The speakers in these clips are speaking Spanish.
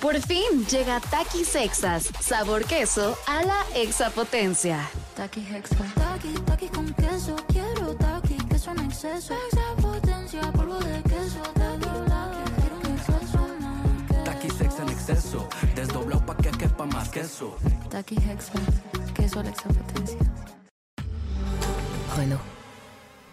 Por fin llega Takis Sexas, sabor queso a la exapotencia. Taki Hexa. Taki, taki con queso. Quiero taki, queso en exceso. Exapotencia, polvo de queso. Taki, quiero un exceso más. En exceso, desdoblado pa' que quepa más queso. Taki Hexa. Queso a la exapotencia. Renault.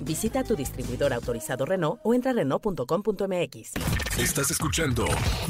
Visita tu distribuidor autorizado Renault o entra a Renault.com.mx. Estás escuchando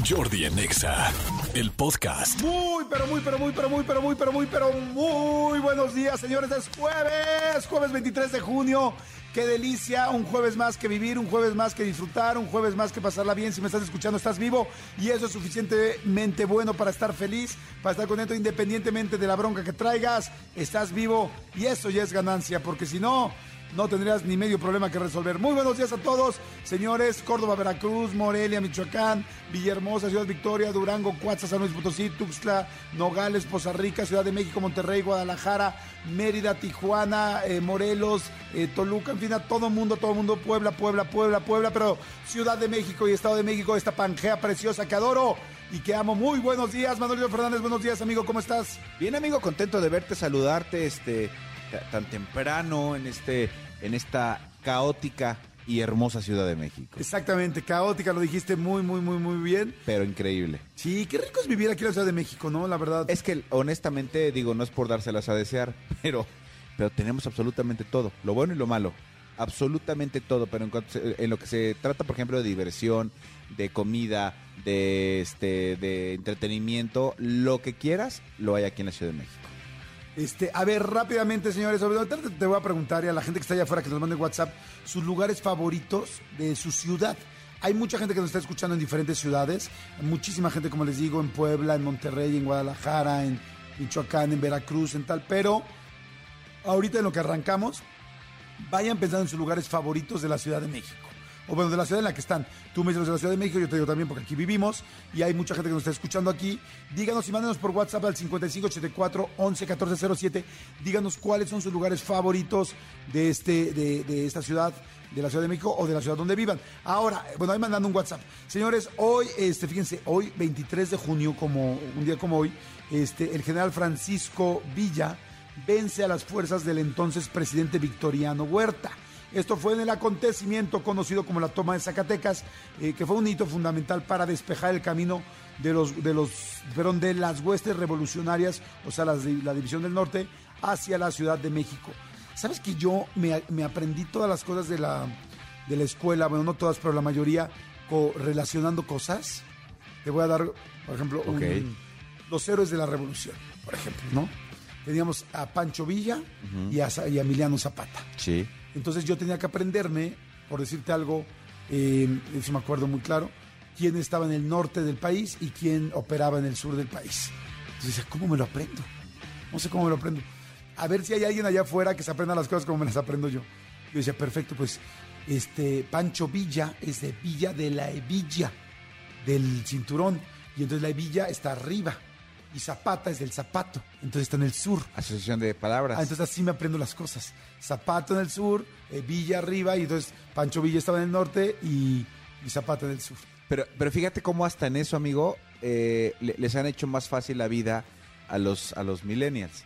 Jordi en Exa, el podcast. Muy, pero muy, pero muy, pero muy, pero muy, pero muy, pero muy buenos días, señores. Es jueves, jueves 23 de junio. Qué delicia, un jueves más que vivir, un jueves más que disfrutar, un jueves más que pasarla bien. Si me estás escuchando, estás vivo y eso es suficientemente bueno para estar feliz, para estar contento independientemente de la bronca que traigas. Estás vivo y eso ya es ganancia, porque si no, no tendrías ni medio problema que resolver. Muy buenos días a todos, señores. Córdoba, Veracruz, Morelia, Michoacán, Villahermosa, Ciudad Victoria, Durango, Cuatza, San Luis Potosí, Tuxtla, Nogales, Poza Rica, Ciudad de México, Monterrey, Guadalajara, Mérida, Tijuana, eh, Morelos, eh, Toluca, en fin, a todo mundo, todo mundo, Puebla, Puebla, Puebla, Puebla, pero Ciudad de México y Estado de México, esta pangea preciosa que adoro y que amo. Muy buenos días, Manuel Fernández, buenos días, amigo, ¿cómo estás? Bien, amigo, contento de verte, saludarte este tan temprano en este en esta caótica y hermosa Ciudad de México. Exactamente, caótica, lo dijiste muy, muy, muy, muy bien. Pero increíble. Sí, qué rico es vivir aquí en la Ciudad de México, ¿no? La verdad. Es que honestamente digo, no es por dárselas a desear, pero pero tenemos absolutamente todo, lo bueno y lo malo. Absolutamente todo, pero en, cuanto se- en lo que se trata, por ejemplo, de diversión, de comida, de este de entretenimiento, lo que quieras, lo hay aquí en la Ciudad de México. Este, a ver, rápidamente, señores, te voy a preguntar y a la gente que está allá afuera que nos mande WhatsApp sus lugares favoritos de su ciudad. Hay mucha gente que nos está escuchando en diferentes ciudades, muchísima gente, como les digo, en Puebla, en Monterrey, en Guadalajara, en Michoacán, en Veracruz, en tal, pero ahorita en lo que arrancamos, vayan pensando en sus lugares favoritos de la Ciudad de México. O bueno, de la ciudad en la que están. Tú me dices de la Ciudad de México, yo te digo también porque aquí vivimos y hay mucha gente que nos está escuchando aquí. Díganos y mándenos por WhatsApp al 5584 11 1407. Díganos cuáles son sus lugares favoritos de, este, de, de esta ciudad, de la Ciudad de México o de la ciudad donde vivan. Ahora, eh, bueno, ahí mandando un WhatsApp. Señores, hoy, este, fíjense, hoy 23 de junio, como un día como hoy, este, el general Francisco Villa vence a las fuerzas del entonces presidente Victoriano Huerta. Esto fue en el acontecimiento conocido como la toma de Zacatecas, eh, que fue un hito fundamental para despejar el camino de los, de los, perdón, de las huestes revolucionarias, o sea, las la división del norte, hacia la Ciudad de México. ¿Sabes que yo me, me aprendí todas las cosas de la, de la escuela, bueno, no todas, pero la mayoría, co- relacionando cosas? Te voy a dar, por ejemplo, un- los héroes de la revolución, por ejemplo, ¿no? Teníamos a Pancho Villa y, a, y a Emiliano Zapata. Sí. Entonces yo tenía que aprenderme, por decirte algo, eh, si me acuerdo muy claro, quién estaba en el norte del país y quién operaba en el sur del país. Entonces decía, ¿cómo me lo aprendo? No sé cómo me lo aprendo. A ver si hay alguien allá afuera que se aprenda las cosas como me las aprendo yo. Yo decía, perfecto, pues este Pancho Villa es de Villa de la Hebilla, del cinturón. Y entonces la hebilla está arriba. Y Zapata es del zapato. Entonces está en el sur. Asociación de palabras. Ah, entonces así me aprendo las cosas. Zapato en el sur, eh, Villa arriba, y entonces Pancho Villa estaba en el norte y, y Zapata en el sur. Pero, pero fíjate cómo hasta en eso, amigo, eh, le- les han hecho más fácil la vida a los, a los millennials.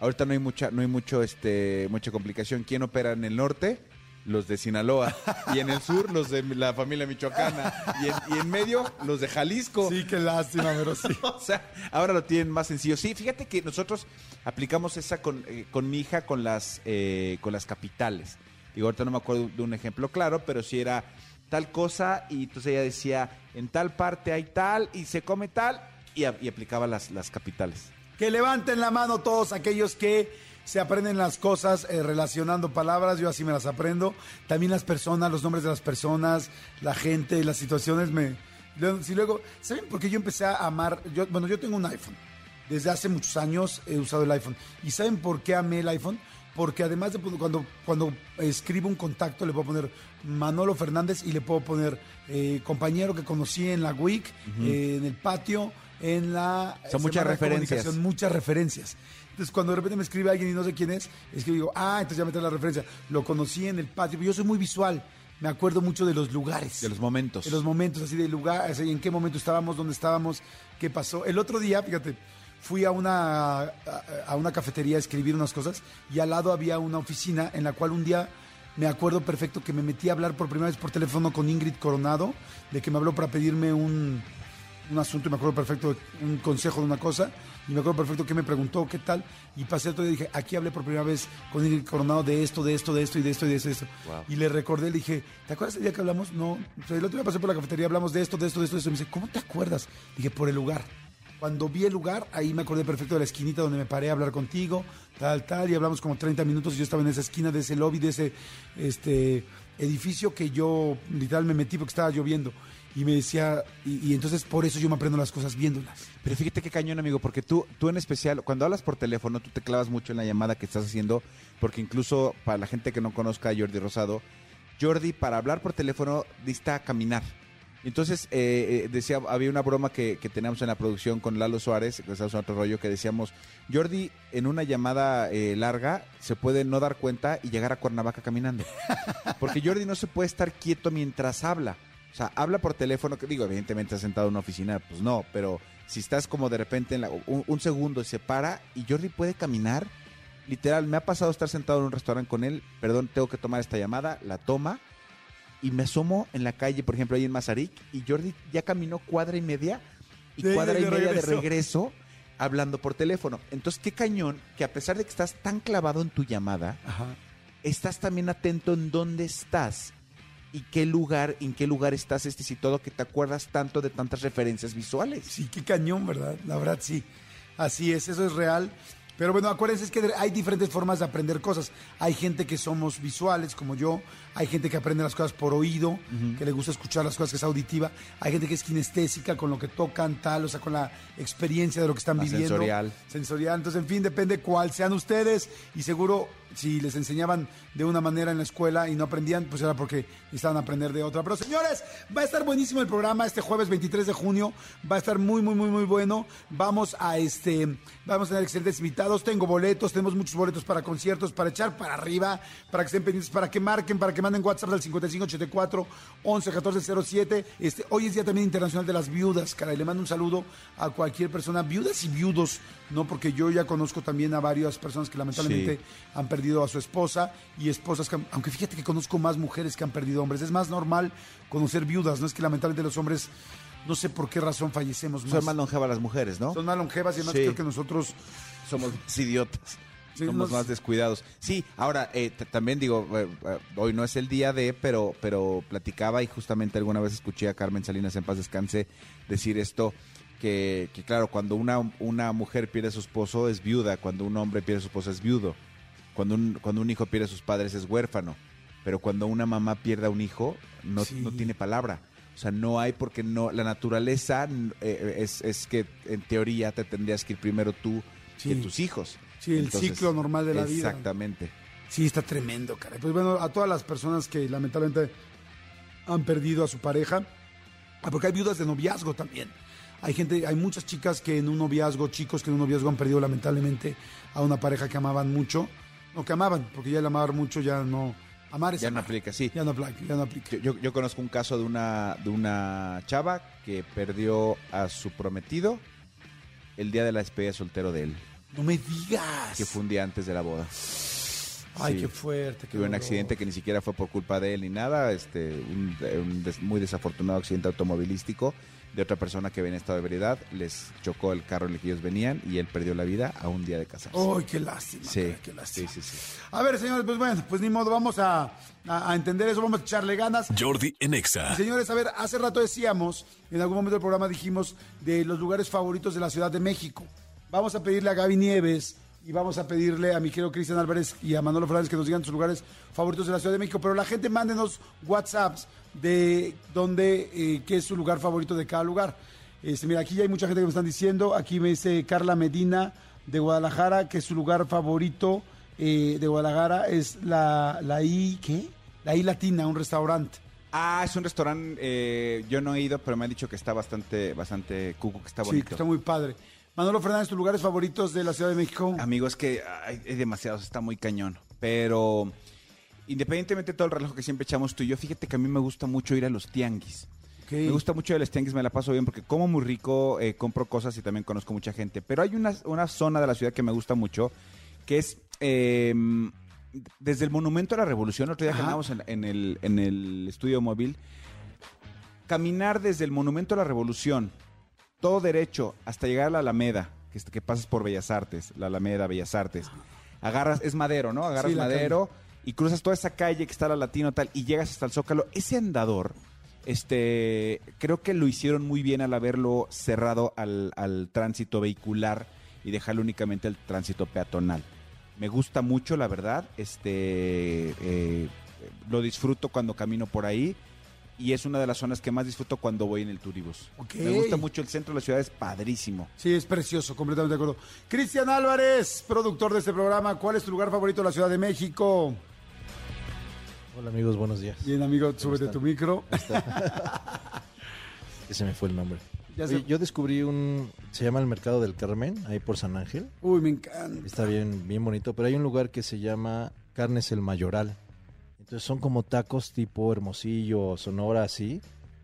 Ahorita no hay mucha, no hay mucho, este, mucha complicación. ¿Quién opera en el norte? Los de Sinaloa. Y en el sur, los de la familia michoacana. Y en, y en medio, los de Jalisco. Sí, qué lástima, pero sí. O sea, ahora lo tienen más sencillo. Sí, fíjate que nosotros aplicamos esa con, eh, con mi hija con las, eh, con las capitales. Digo, ahorita no me acuerdo de un ejemplo claro, pero sí era tal cosa y entonces ella decía, en tal parte hay tal y se come tal y, a- y aplicaba las, las capitales. Que levanten la mano todos aquellos que se aprenden las cosas eh, relacionando palabras, yo así me las aprendo. También las personas, los nombres de las personas, la gente, las situaciones me... Si luego, ¿saben por qué yo empecé a amar? Yo, bueno, yo tengo un iPhone. desde hace muchos años he usado el iPhone. ¿Y saben por qué amé el iPhone? Porque además de cuando, cuando escribo un contacto le puedo poner Manolo Fernández y le puedo poner eh, compañero que conocí en la WIC, eh, en el patio, en la... Son muchas referencias. Muchas referencias. Entonces, cuando de repente me escribe alguien y no sé quién es, es que digo, ah, entonces ya me trae la referencia. Lo conocí en el patio. Yo soy muy visual. Me acuerdo mucho de los lugares. De los momentos. De los momentos, así de lugar, así, en qué momento estábamos, dónde estábamos, qué pasó. El otro día, fíjate, fui a una, a, a una cafetería a escribir unas cosas y al lado había una oficina en la cual un día me acuerdo perfecto que me metí a hablar por primera vez por teléfono con Ingrid Coronado, de que me habló para pedirme un, un asunto y me acuerdo perfecto un consejo de una cosa y me acuerdo perfecto que me preguntó qué tal y pasé todo y dije aquí hablé por primera vez con Ingrid Coronado de esto, de esto, de esto y de esto y de esto, y de esto. y le recordé, le dije ¿te acuerdas el día que hablamos? No, o sea, el otro día pasé por la cafetería hablamos de esto, de esto, de esto, de esto y me dice ¿cómo te acuerdas? Dije por el lugar cuando vi el lugar, ahí me acordé perfecto de la esquinita donde me paré a hablar contigo, tal, tal, y hablamos como 30 minutos y yo estaba en esa esquina de ese lobby, de ese este, edificio que yo literal me metí porque estaba lloviendo. Y me decía, y, entonces por eso yo me aprendo las cosas viéndolas. Pero fíjate qué cañón, amigo, porque tú, tú en especial, cuando hablas por teléfono, tú te clavas mucho en la llamada que estás haciendo, porque incluso para la gente que no conozca a Jordi Rosado, Jordi para hablar por teléfono dista caminar. Entonces, eh, eh, decía, había una broma que, que teníamos en la producción con Lalo Suárez, que otro rollo, que decíamos, Jordi en una llamada eh, larga se puede no dar cuenta y llegar a Cuernavaca caminando. Porque Jordi no se puede estar quieto mientras habla. O sea, habla por teléfono, que digo, evidentemente está sentado en una oficina, pues no, pero si estás como de repente en la- un, un segundo y se para y Jordi puede caminar, literal, me ha pasado estar sentado en un restaurante con él, perdón, tengo que tomar esta llamada, la toma y me asomo en la calle, por ejemplo, ahí en Mazarik, y Jordi ya caminó cuadra y media y De- cuadra de y media de regreso. hablando por teléfono. Entonces, qué cañón que a pesar de que estás tan clavado en tu llamada, Ajá. estás también atento en dónde estás y qué lugar, en qué lugar estás, este y todo, que te acuerdas tanto de tantas referencias visuales. Sí, qué cañón, ¿verdad? La verdad, sí. Así es, eso es real. Pero bueno, acuérdense es que hay diferentes formas de aprender cosas. Hay gente que somos visuales, como yo. Hay gente que aprende las cosas por oído, que le gusta escuchar las cosas, que es auditiva. Hay gente que es kinestésica, con lo que tocan, tal, o sea, con la experiencia de lo que están viviendo. sensorial. Sensorial. Entonces, en fin, depende cuál sean ustedes. Y seguro, si les enseñaban de una manera en la escuela y no aprendían, pues era porque necesitaban aprender de otra. Pero señores, va a estar buenísimo el programa este jueves 23 de junio. Va a estar muy, muy, muy, muy bueno. Vamos a este, vamos a tener excelentes invitados. Tengo boletos, tenemos muchos boletos para conciertos, para echar para arriba, para que estén pendientes, para que marquen, para que manden WhatsApp al 5584 11 14 07. Este, hoy es Día también Internacional de las Viudas, caray. Le mando un saludo a cualquier persona, viudas y viudos, ¿no? Porque yo ya conozco también a varias personas que lamentablemente Sí. han perdido a su esposa y esposas que, aunque fíjate que conozco más mujeres que han perdido hombres. Es más normal conocer viudas, no es que lamentablemente los hombres, no sé por qué razón fallecemos más. Son más longevas las mujeres, ¿no? Son más longevas y además Sí. creo que nosotros somos más idiotas. Sí, somos nos- más descuidados. Sí, ahora eh, también digo, eh, eh, hoy no es el día de, pero, pero platicaba y justamente alguna vez escuché a Carmen Salinas en paz descanse decir esto, que, que claro, cuando una, una mujer pierde a su esposo es viuda, cuando un hombre pierde a su esposa es viudo, cuando un, cuando un hijo pierde a sus padres es huérfano, pero cuando una mamá pierde a un hijo no, Sí. no tiene palabra. O sea, no hay porque no, la naturaleza eh, es, es que en teoría te tendrías que ir primero tú Sí. que tus hijos. Sí, el ciclo normal de la vida. Exactamente. Sí, está tremendo, caray. Pues bueno, a todas las personas que lamentablemente han perdido a su pareja, ah, porque hay viudas de noviazgo también. Hay gente, hay muchas chicas que en un noviazgo, chicos que en un noviazgo han perdido lamentablemente a una pareja que amaban mucho. No, que amaban, porque ya el amar mucho ya no. Amar es Ya no aplica, sí. Ya no aplica, ya no aplica. Yo, yo- yo conozco un caso de una, de una chava que perdió a su prometido el día de la despedida de soltero de él, No me digas. que fue un día antes de la boda. Ay, sí. qué fuerte. qué Tuvo un accidente que ni siquiera fue por culpa de él ni nada, este, un, un des- muy desafortunado accidente automovilístico de otra persona que venía en estado de ebriedad, les chocó el carro en el que ellos venían y él perdió la vida a un día de casarse. Ay, qué lástima. sí, qué lástima. sí, sí, sí. A ver, señores, pues bueno, pues ni modo, vamos a, a- a entender eso, vamos a echarle ganas. Jordi en Exa. Y señores, a ver, hace rato decíamos, en algún momento del programa dijimos de los lugares favoritos de la Ciudad de México. Vamos a pedirle a Gaby Nieves y vamos a pedirle a mi querido Cristian Álvarez y a Manolo Fernández que nos digan sus lugares favoritos de la Ciudad de México. Pero la gente mándenos WhatsApps de dónde, eh, qué es su lugar favorito de cada lugar. Este, mira, aquí ya hay mucha gente que me están diciendo. Aquí me dice Carla Medina de Guadalajara que su lugar favorito eh, de Guadalajara es la, la I, ¿qué? La I Latina, un restaurante. Ah, es un restaurante, eh, yo no he ido, pero me han dicho que está bastante, bastante cuco, que está Sí, bonito. que está muy padre. Manolo Fernández, tus lugares favoritos de la Ciudad de México. Amigo, es que hay, hay demasiados, está muy cañón. Pero independientemente de todo el relajo que siempre echamos tú y yo, fíjate que a mí me gusta mucho ir a los tianguis. Me gusta mucho ir a los tianguis, me la paso bien porque como muy rico, eh, compro cosas y también conozco mucha gente. Pero hay una, una zona de la ciudad que me gusta mucho, que es eh, desde el Monumento a la Revolución, el otro día que en, en el, en el estudio móvil, caminar desde el Monumento a la Revolución, todo derecho, hasta llegar a la Alameda, que, es- que pasas por Bellas Artes, la Alameda, Bellas Artes. Agarras, es madero, ¿no? Agarras Sí, madero y cruzas toda esa calle que está la Latino tal y llegas hasta el Zócalo. Ese andador, este, creo que lo hicieron muy bien al haberlo cerrado al, al tránsito vehicular y dejarlo únicamente al tránsito peatonal. Me gusta mucho, la verdad. Este, eh, lo disfruto cuando camino por ahí y es una de las zonas que más disfruto cuando voy en el turibus. Me gusta mucho el centro de la ciudad, es padrísimo. Sí, es precioso, completamente de acuerdo. Cristian Álvarez, productor de este programa, ¿cuál es tu lugar favorito de la Ciudad de México? Hola amigos, buenos días. Bien, amigo, súbete están? tu micro. Ese me fue el nombre. Ya Oye, yo descubrí un, se llama el Mercado del Carmen, ahí por San Ángel. Uy, me encanta. Está bien, bien bonito, pero hay un lugar que se llama Carnes el Mayoral. Entonces son como tacos tipo Hermosillo, Sonora, así,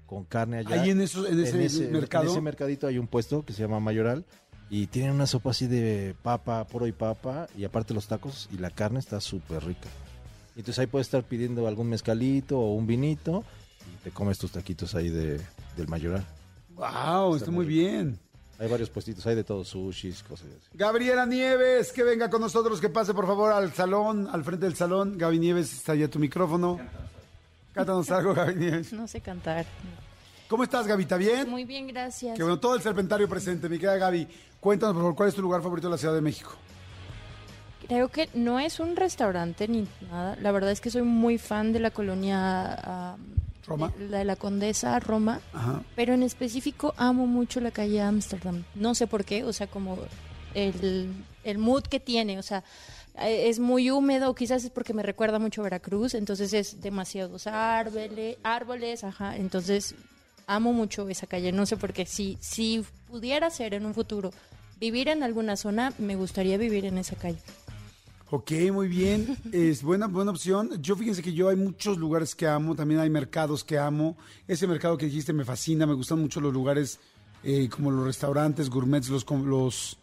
con carne allá. Ahí en, esos, en ese, mercado. En ese mercadito hay un puesto que se llama Mayoral y tienen una sopa así de papa, puro y papa, y aparte los tacos y la carne está súper rica. Entonces ahí puedes estar pidiendo algún mezcalito o un vinito y te comes tus taquitos ahí de, del Mayoral. wow, está muy bien. Hay varios puestitos, hay de todo, sushis, cosas así. Gabriela Nieves, que venga con nosotros, que pase por favor al salón, al frente del salón. Gaby Nieves, está ya tu micrófono. Cántanos algo, Gaby Nieves. No sé cantar. ¿Cómo estás, Gaby? ¿Está bien? Muy bien, gracias. Que bueno, todo el serpentario presente. Mi querida Gaby, cuéntanos por favor, ¿cuál es tu lugar favorito de la Ciudad de México? Creo que no es un restaurante ni nada. La verdad es que soy muy fan de la colonia Roma. la de la Condesa Roma, Ajá. pero en específico amo mucho la calle Ámsterdam. No sé por qué, o sea, como el, el mood que tiene, o sea, eh, es muy húmedo, quizás es porque me recuerda mucho a Veracruz, entonces es demasiados árboles, árboles, ajá, entonces amo mucho esa calle, no sé por qué, si, si pudiera ser en un futuro vivir en alguna zona, me gustaría vivir en esa calle. Ok, muy bien. Es buena, buena opción. Yo fíjense que yo hay muchos lugares que amo, también hay mercados que amo. Ese mercado que dijiste me fascina, me gustan mucho los lugares eh, como los restaurantes, gourmets, los, los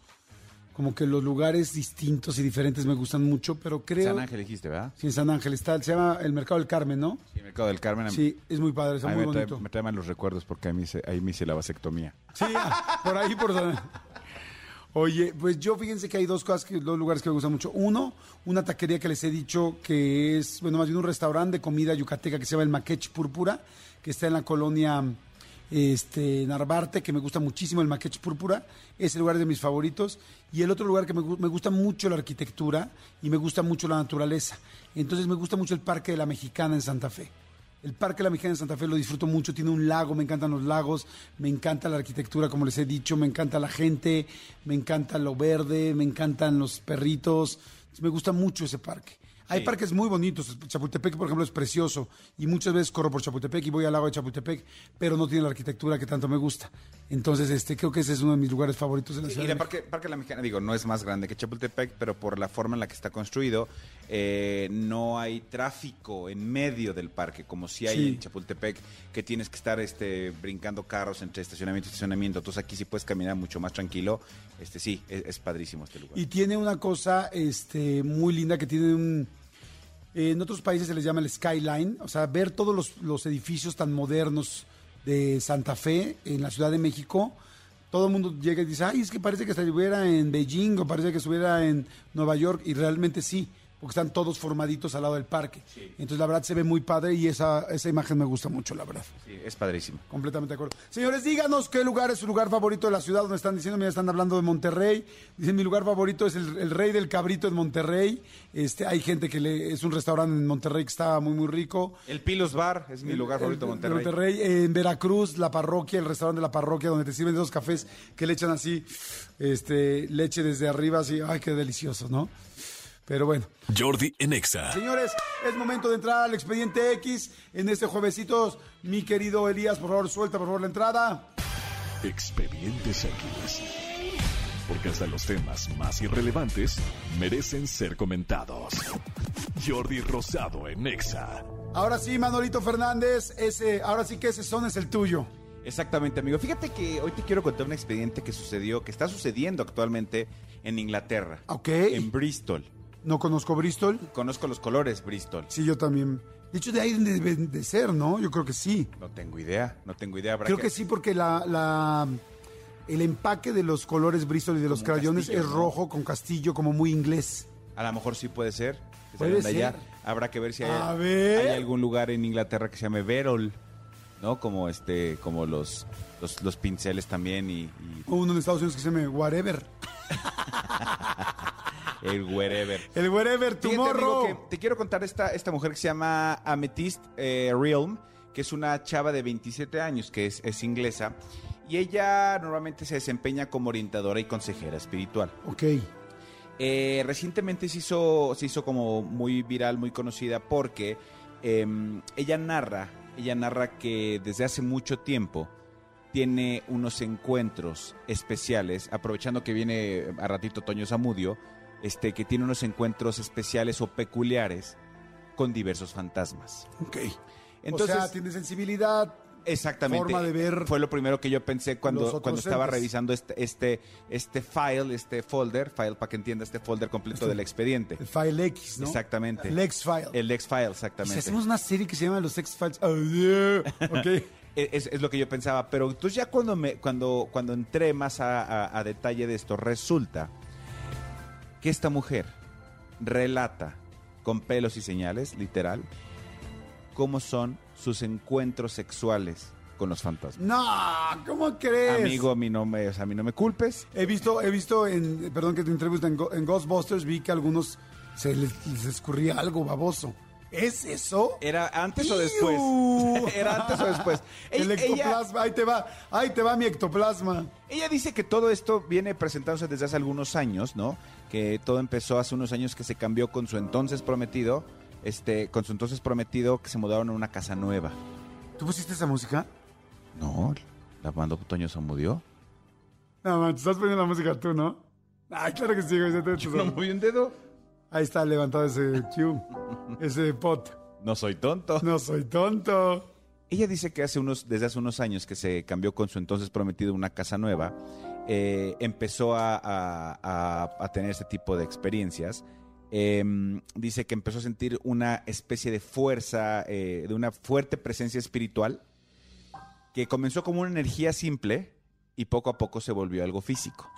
como que los lugares distintos y diferentes me gustan mucho, pero creo... San Ángel dijiste, ¿verdad? Sí, en San Ángel está, se llama el Mercado del Carmen, ¿no? Sí, el Mercado del Carmen. Sí, es muy padre, está muy me, trae, bonito. me trae mal los recuerdos porque ahí me hice, ahí me hice la vasectomía. Sí, ah, por ahí, por San Oye, pues yo fíjense que hay dos cosas, que, dos lugares que me gustan mucho. Uno, una taquería que les he dicho que es, bueno, más bien un restaurante de comida yucateca que se llama el Maquech Púrpura, que está en la colonia este, Narvarte, que me gusta muchísimo el Maquech Púrpura. Ese lugar de mis favoritos. Y el otro lugar que me, me gusta mucho la arquitectura y me gusta mucho la naturaleza. Entonces me gusta mucho el Parque de la Mexicana en Santa Fe. El Parque La Mexicana en Santa Fe lo disfruto mucho, tiene un lago, me encantan los lagos, me encanta la arquitectura, como les he dicho, me encanta la gente, me encanta lo verde, me encantan los perritos, me gusta mucho ese parque. Hay parques muy bonitos, Chapultepec, por ejemplo, es precioso y muchas veces corro por Chapultepec y voy al lago de Chapultepec, pero no tiene la arquitectura que tanto me gusta. Entonces, este, creo que ese es uno de mis lugares favoritos de la Y ciudad. el de México. Parque, Parque La Mexicana, digo, no es más grande que Chapultepec, pero por la forma en la que está construido, eh, no hay tráfico en medio del parque, como si hay Sí. en Chapultepec, que tienes que estar este, brincando carros entre estacionamiento y estacionamiento. Entonces aquí sí puedes caminar mucho más tranquilo. Este Sí, es, es padrísimo este lugar. Y tiene una cosa este, muy linda que tiene un... eh, en otros países se les llama el skyline, o sea, ver todos los, los edificios tan modernos de Santa Fe en la Ciudad de México. Todo el mundo llega y dice, ay, es que parece que estuviera en Beijing o parece que estuviera en Nueva York. Y realmente sí, porque están todos formaditos al lado del parque. Entonces, la verdad, se ve muy padre y esa, esa imagen me gusta mucho, la verdad. Sí, es padrísimo. Completamente de acuerdo. Señores, díganos qué lugar es su lugar favorito de la ciudad donde están diciendo, mira, están hablando de Monterrey. Dicen, mi lugar favorito es el, el Rey del Cabrito en Monterrey. Este, hay gente que le, es un restaurante en Monterrey que está muy, muy rico. El Pilos Bar es mi lugar favorito de El- Monterrey. En Veracruz, la parroquia, el restaurante de la parroquia, donde te sirven esos cafés que le echan así, este, leche desde arriba, así, ay, qué delicioso, ¿no? Pero bueno. Jordi en Exa. Señores, es momento de entrar al expediente X en este juevesitos. Mi querido Elías, por favor, suelta por favor la entrada. Expedientes X. Porque hasta los temas más irrelevantes merecen ser comentados. Jordi Rosado en Exa. Ahora sí, Manolito Fernández, ese, ahora sí que ese son es el tuyo. Exactamente, amigo. Fíjate que hoy te quiero contar un expediente que sucedió, que está sucediendo actualmente en Inglaterra. Ok. En Bristol. No conozco Bristol. Conozco los colores Bristol. Sí, yo también. De hecho, de ahí deben de ser, ¿no? Yo creo que sí. No tengo idea, no tengo idea. Creo que sí, porque la, la- el empaque de los colores Bristol y de los Como crayones castillo, es ¿no? rojo con castillo, como muy inglés. A lo mejor sí puede ser. que Puede allá. ser. Habrá que ver si hay, A ver. hay algún lugar en Inglaterra que se llame Verol, ¿no? Como este, como los, los, los pinceles también y, y O uno en Estados Unidos que se llama Whatever. el wherever. El Tomorrow. amigo, que te quiero contar esta, esta mujer que se llama Amethyst eh, Realm, que es una chava de 27 años, que es, es inglesa, y ella normalmente se desempeña como orientadora y consejera espiritual. Ok. Eh, recientemente se hizo, se hizo como muy viral, muy conocida, porque em, ella narra, ella narra que desde hace mucho tiempo tiene unos encuentros especiales, aprovechando que viene a ratito Toño Zamudio, este, que tiene unos encuentros especiales o peculiares con diversos fantasmas. Ok. Entonces, o sea, tiene sensibilidad. Exactamente. forma de ver Fue lo primero que yo pensé cuando, cuando estaba entes. revisando este, este, este file, este folder, file para que entienda este folder completo Este- del expediente. El File X, ¿no? Exactamente. El X-File. El X-File, Si exactamente. hacemos una serie que se llama Los X-Files. Oh, yeah. Ok. Es, es lo que yo pensaba, pero entonces ya cuando me cuando cuando entré más a, a- a detalle de esto, resulta que esta mujer relata con pelos y señales, literal, cómo son sus encuentros sexuales con los fantasmas. No, ¿cómo crees? Amigo, a mí no me, o sea, a mí no me culpes. He visto, he visto en, perdón que te entrevista, en, Go- en Ghostbusters vi que a algunos se les, les escurría algo baboso. ¿Es eso? ¿Era antes o después? ¿Era antes o después? El Ella- ectoplasma, ahí te va, ahí te va mi ectoplasma. Ella dice que todo esto viene presentándose desde hace algunos años, ¿no? Que todo empezó hace unos años que se cambió con su entonces prometido, este, con su entonces prometido que se mudaron a una casa nueva. ¿Tú pusiste esa música? No, la mandó Toño Zamudio. No, man, estás poniendo la música tú, ¿no? Ay, claro que sí, güey. te- te- ¿No moví un dedo? Ahí está levantado ese cue, ese pot. No soy tonto. No soy tonto. Ella dice que hace unos, desde hace unos años que se cambió con su entonces prometido una casa nueva, eh, empezó a, a- a- a tener este tipo de experiencias. Em, dice que empezó a sentir una especie de fuerza, eh, de una fuerte presencia espiritual, que comenzó como una energía simple y poco a poco se volvió algo físico.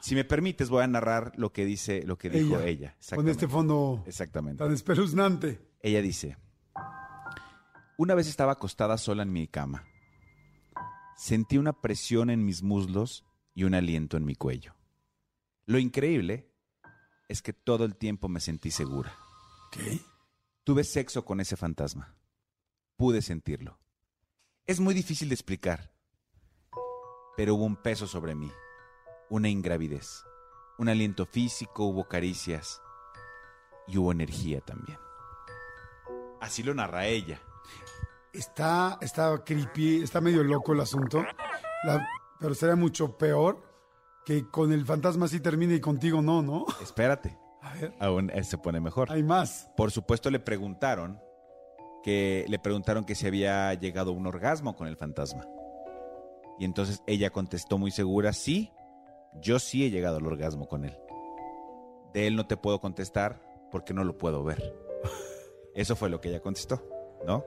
Si me permites, voy a narrar lo que dice, lo que dijo Ella, ella. Con este fondo Exactamente. tan espeluznante. Ella dice, una vez estaba acostada sola en mi cama. Sentí una presión en mis muslos y un aliento en mi cuello. Lo increíble es que todo el tiempo me sentí segura. ¿Qué? Tuve sexo con ese fantasma. Pude sentirlo. Es muy difícil de explicar, pero hubo un peso sobre mí, una ingravidez, un aliento físico, hubo caricias y hubo energía también. Así lo narra ella. Está, está creepy, está medio loco el asunto. La- pero sería mucho peor que con el fantasma así termine y contigo no, ¿no? Espérate, A ver, aún eh, se pone mejor. hay más. Por supuesto le preguntaron que le preguntaron que si había llegado a un orgasmo con el fantasma. Y entonces ella contestó muy segura, sí, yo sí he llegado al orgasmo con él. De él no te puedo contestar porque no lo puedo ver. Eso fue lo que ella contestó, ¿no?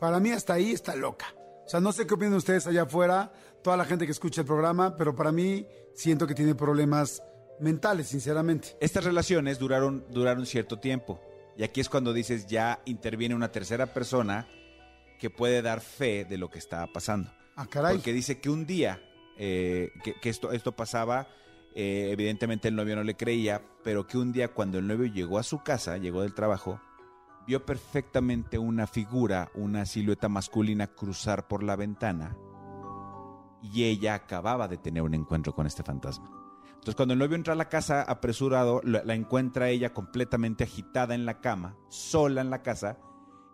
Para mí hasta ahí está loca. O sea, no sé qué opinan ustedes allá afuera, toda la gente que escucha el programa, pero para mí siento que tiene problemas mentales, sinceramente. Estas relaciones duraron, duraron cierto tiempo. Y aquí es cuando dices ya interviene una tercera persona que puede dar fe de lo que estaba pasando. Ah, caray. Porque dice que un día eh, que, esto, esto pasaba, eh, evidentemente el novio no le creía, pero que un día cuando el novio llegó a su casa, llegó del trabajo, vio perfectamente una figura, una silueta masculina cruzar por la ventana y ella acababa de tener un encuentro con este fantasma. Entonces cuando el novio entra a la casa apresurado, la encuentra ella completamente agitada en la cama, sola en la casa,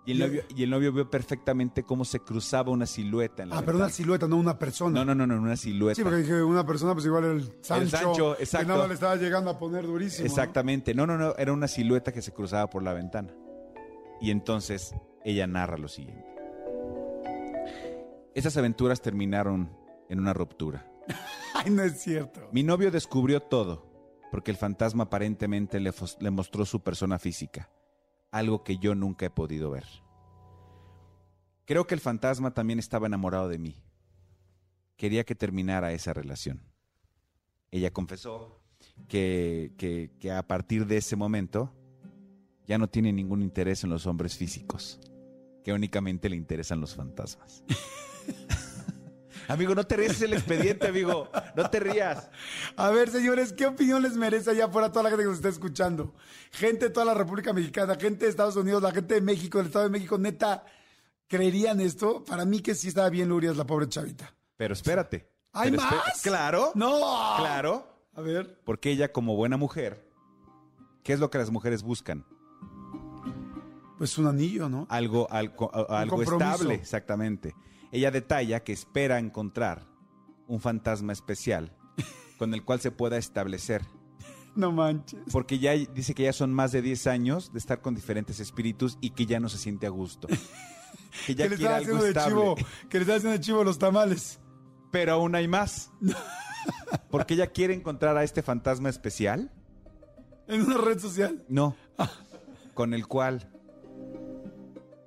y el, novio, y el novio vio perfectamente cómo se cruzaba una silueta en la Ah, pero una silueta, no una persona. No, no, no, no, una silueta. Sí, porque dije una persona, pues igual era el Sancho. Sancho, Que exacto. nada le estaba llegando a poner durísimo. Exactamente. No, no, no, era una silueta que se cruzaba por la ventana. Y entonces ella narra lo siguiente. Esas aventuras terminaron en una ruptura. Ay, no es cierto. Mi novio descubrió todo, porque el fantasma aparentemente le mostró su persona física, algo que yo nunca he podido ver. Creo que el fantasma también estaba enamorado de mí. Quería que terminara esa relación. Ella confesó que, que- a partir de ese momento ya no tiene ningún interés en los hombres físicos, que únicamente le interesan los fantasmas. amigo, no te rías, el expediente, amigo. No te rías. A ver, señores, ¿qué opinión les merece allá afuera toda la gente que nos está escuchando? Gente de toda la República Mexicana, gente de Estados Unidos, la gente de México, del Estado de México, neta, ¿creerían esto? Para mí que sí estaba bien Lurias, la pobre chavita. Pero espérate. ¿Hay Pero más? Claro. ¡No! Claro. A ver. Porque ella, como buena mujer, ¿qué es lo que las mujeres buscan? Pues un anillo, ¿no? Algo, algo, estable, exactamente. Ella detalla que espera encontrar un fantasma especial con el cual se pueda establecer. No manches. Porque ya dice que ya son más de 10 años de estar con diferentes espíritus y que ya no se siente a gusto. Que ya que quiere algo haciendo de estable. chivo, que le estaba haciendo de chivo los tamales. Pero aún hay más. Porque ella quiere encontrar a este fantasma especial. En una red social. No. Con el cual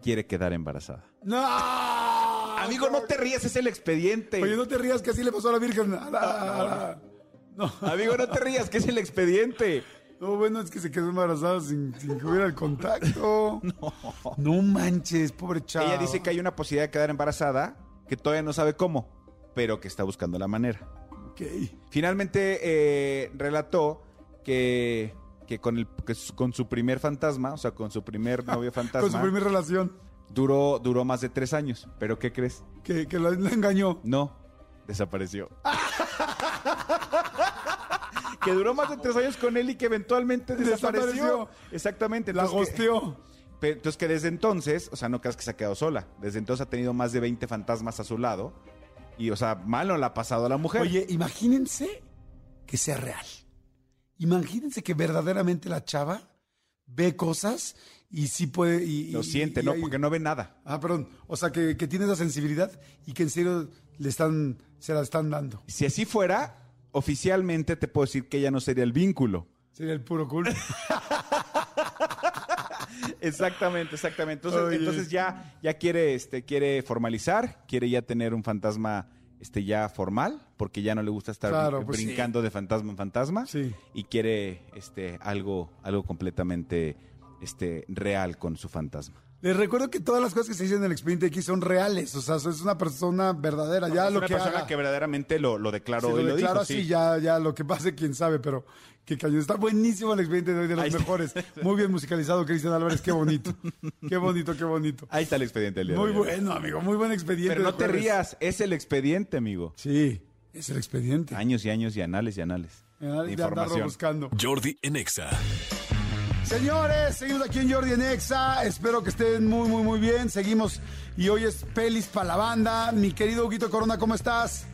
quiere quedar embarazada. ¡No! Amigo, no te rías, es el expediente. Oye, no te rías que así le pasó a la Virgen. A la- No. Amigo, no te rías, que es el expediente. No, bueno, es que se quedó embarazada sin, sin que hubiera el contacto. No. No manches, pobre chava. Ella dice que hay una posibilidad de quedar embarazada, que todavía no sabe cómo, pero que está buscando la manera. Ok. Finalmente eh, relató que, que, con el, que su- con su primer fantasma, o sea, con su primer novio fantasma, Con su primera relación. Duró, duró más de tres años. ¿Pero qué crees? Que, que la, la engañó. No, desapareció. que duró más de tres años con él y que eventualmente desapareció. Desapareció. Exactamente. La gosteó. Entonces que desde entonces, o sea, no creas que se ha quedado sola. Desde entonces ha tenido más de 20 fantasmas a su lado. Y, o sea, mal no la ha pasado a la mujer. Oye, imagínense que sea real. Imagínense que verdaderamente la chava ve cosas y sí puede. Y, Lo siente, y ¿no? hay- Porque no ve nada. Ah, perdón. O sea, que, que tiene esa sensibilidad y que en serio le están, se la están dando. Si así fuera, oficialmente te puedo decir que ella no sería el vínculo. Sería el puro culo. Exactamente, exactamente. Entonces, Oye. entonces ya, ya quiere, este, quiere formalizar, quiere ya tener un fantasma este, ya formal, porque ya no le gusta estar Claro, pues sí. brincando de fantasma en fantasma. Sí. Y quiere este, algo, algo completamente este, real con su fantasma. Les recuerdo que todas las cosas que se dicen en el expediente X son reales. O sea, es una persona verdadera. Ya es lo una que persona haga. que verdaderamente lo, lo declaró Si y lo dijo. así, sí. ya, ya lo que pase, quién sabe, pero qué cañón. Está buenísimo el expediente de hoy, de los Ahí está. mejores. Muy bien musicalizado, Cristian Álvarez, qué bonito. Qué bonito, qué bonito. Ahí está el expediente del día Muy bueno, amigo, muy buen expediente. Pero no te rías, es el expediente, amigo. Sí, es el expediente. Años y años y anales y anales. Ya de andarlo información. buscando. Jordi en Exa. Señores, seguimos aquí en Jordi en Exa. Espero que estén muy, muy, muy bien. Seguimos y hoy es Pelis para la banda. Mi querido Huguito Corona, ¿cómo estás?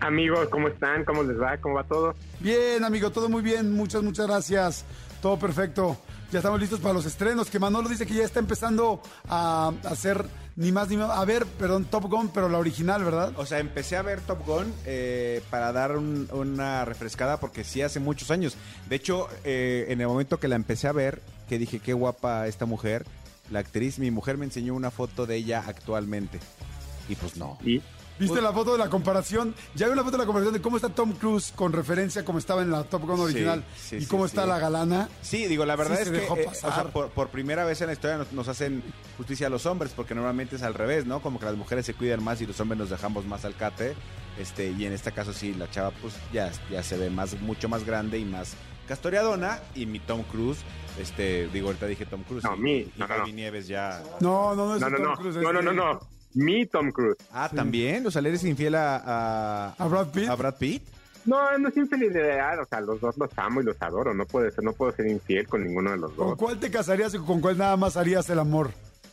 Amigos, ¿cómo están? ¿Cómo les va? ¿Cómo va todo? Bien, amigo, todo muy bien. Muchas, muchas gracias. Todo perfecto. Ya estamos listos para los estrenos. Que Manolo dice que ya está empezando a hacer ni más ni menos. A ver, perdón, Top Gun, pero la original, ¿verdad? O sea, empecé a ver Top Gun eh, para dar un- una refrescada porque sí hace muchos años. De hecho, eh, en el momento que la empecé a ver, que dije, qué guapa esta mujer, la actriz, mi mujer me enseñó una foto de ella actualmente. Y pues no. ¿Y? ¿Viste la foto de la comparación? Ya vi la foto de la comparación de cómo está Tom Cruise con referencia a cómo estaba en la Top Gun original sí, y sí, cómo sí. está la galana. Sí, digo, la verdad Sí es se que dejó eh, o sea, por, por primera vez en la historia nos, nos hacen justicia a los hombres, porque normalmente es al revés, ¿no? Como que las mujeres se cuidan más y los hombres nos dejamos más al cate. Este, y en este caso sí, la chava pues ya, ya se ve más, mucho más grande y más castoreadona. Y mi Tom Cruise, este, digo, ahorita dije Tom Cruise. No, y, mi, y no, no, Javi no. Nieves ya. No, no, no es No, no, Tom no. Cruise. es No, no, no, no. Mi Tom Cruise. Ah, también, o sea, ¿le eres infiel a, a, ¿A Brad Pitt? a Brad Pitt? No, no es infidelidad, o sea, los dos los amo y los adoro, no puedo ser, no puedo ser infiel con ninguno de los ¿Con dos. cuál te casarías y con cuál nada más harías el amor?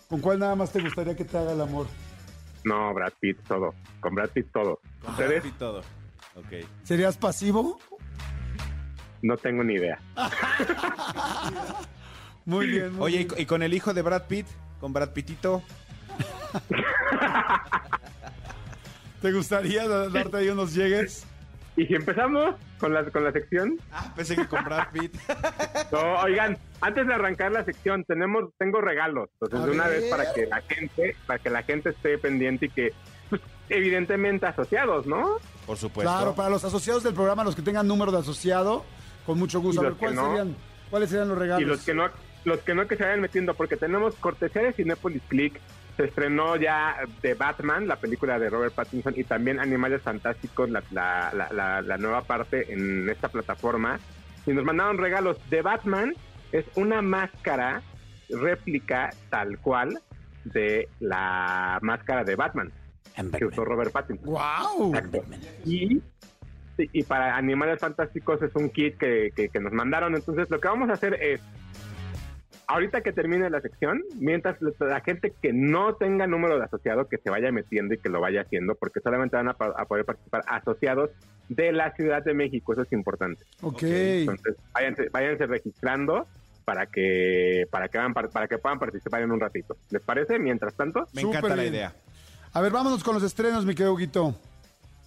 ¿Con cuál nada más te gustaría que te haga el amor? No, Brad Pitt, todo. Con Brad Pitt, todo. Con ¿Ustedes? Brad Pitt todo. Ok. ¿Serías pasivo? No tengo ni idea. Muy bien. muy Oye, ¿y, bien. co- y con el hijo de Brad Pitt? ¿Con Brad Pittito? ¿Te gustaría da- darte ahí unos llegues? ¿Y si empezamos con la, con la sección? Ah, pensé que con Brad Pitt. No, oigan, antes de arrancar la sección, tenemos, tengo regalos. Entonces, de una ver. vez para que la gente, para que la gente esté pendiente y que, pues, evidentemente asociados, ¿no? Por supuesto. Claro, para los asociados del programa, los que tengan número de asociado, con mucho gusto. A ver, ¿cuáles, no. serían, ¿cuáles serían los regalos? Y los que no, los que no que se vayan metiendo, porque tenemos cortesía de Cinepolis Click. Se estrenó ya The Batman, la película de Robert Pattinson, y también Animales Fantásticos, la, la, la, la- la nueva parte en esta plataforma. Y nos mandaron regalos. The Batman es una máscara réplica tal cual de la máscara de Batman que usó Robert Pattinson. ¡Wow! Y, y para Animales Fantásticos es un kit que, que- que nos mandaron. Entonces, lo que vamos a hacer es, ahorita que termine la sección, mientras la- gente que no tenga número de asociado, que se vaya metiendo y que lo vaya haciendo, porque solamente van a, poder participar asociados de la Ciudad de México. Eso es importante. Ok. Entonces, váyanse, váyanse registrando para que para que, par- para que puedan participar en un ratito. ¿Les parece? Mientras tanto. Me encanta la bien. idea. A ver, vámonos con los estrenos, mi querido Guito.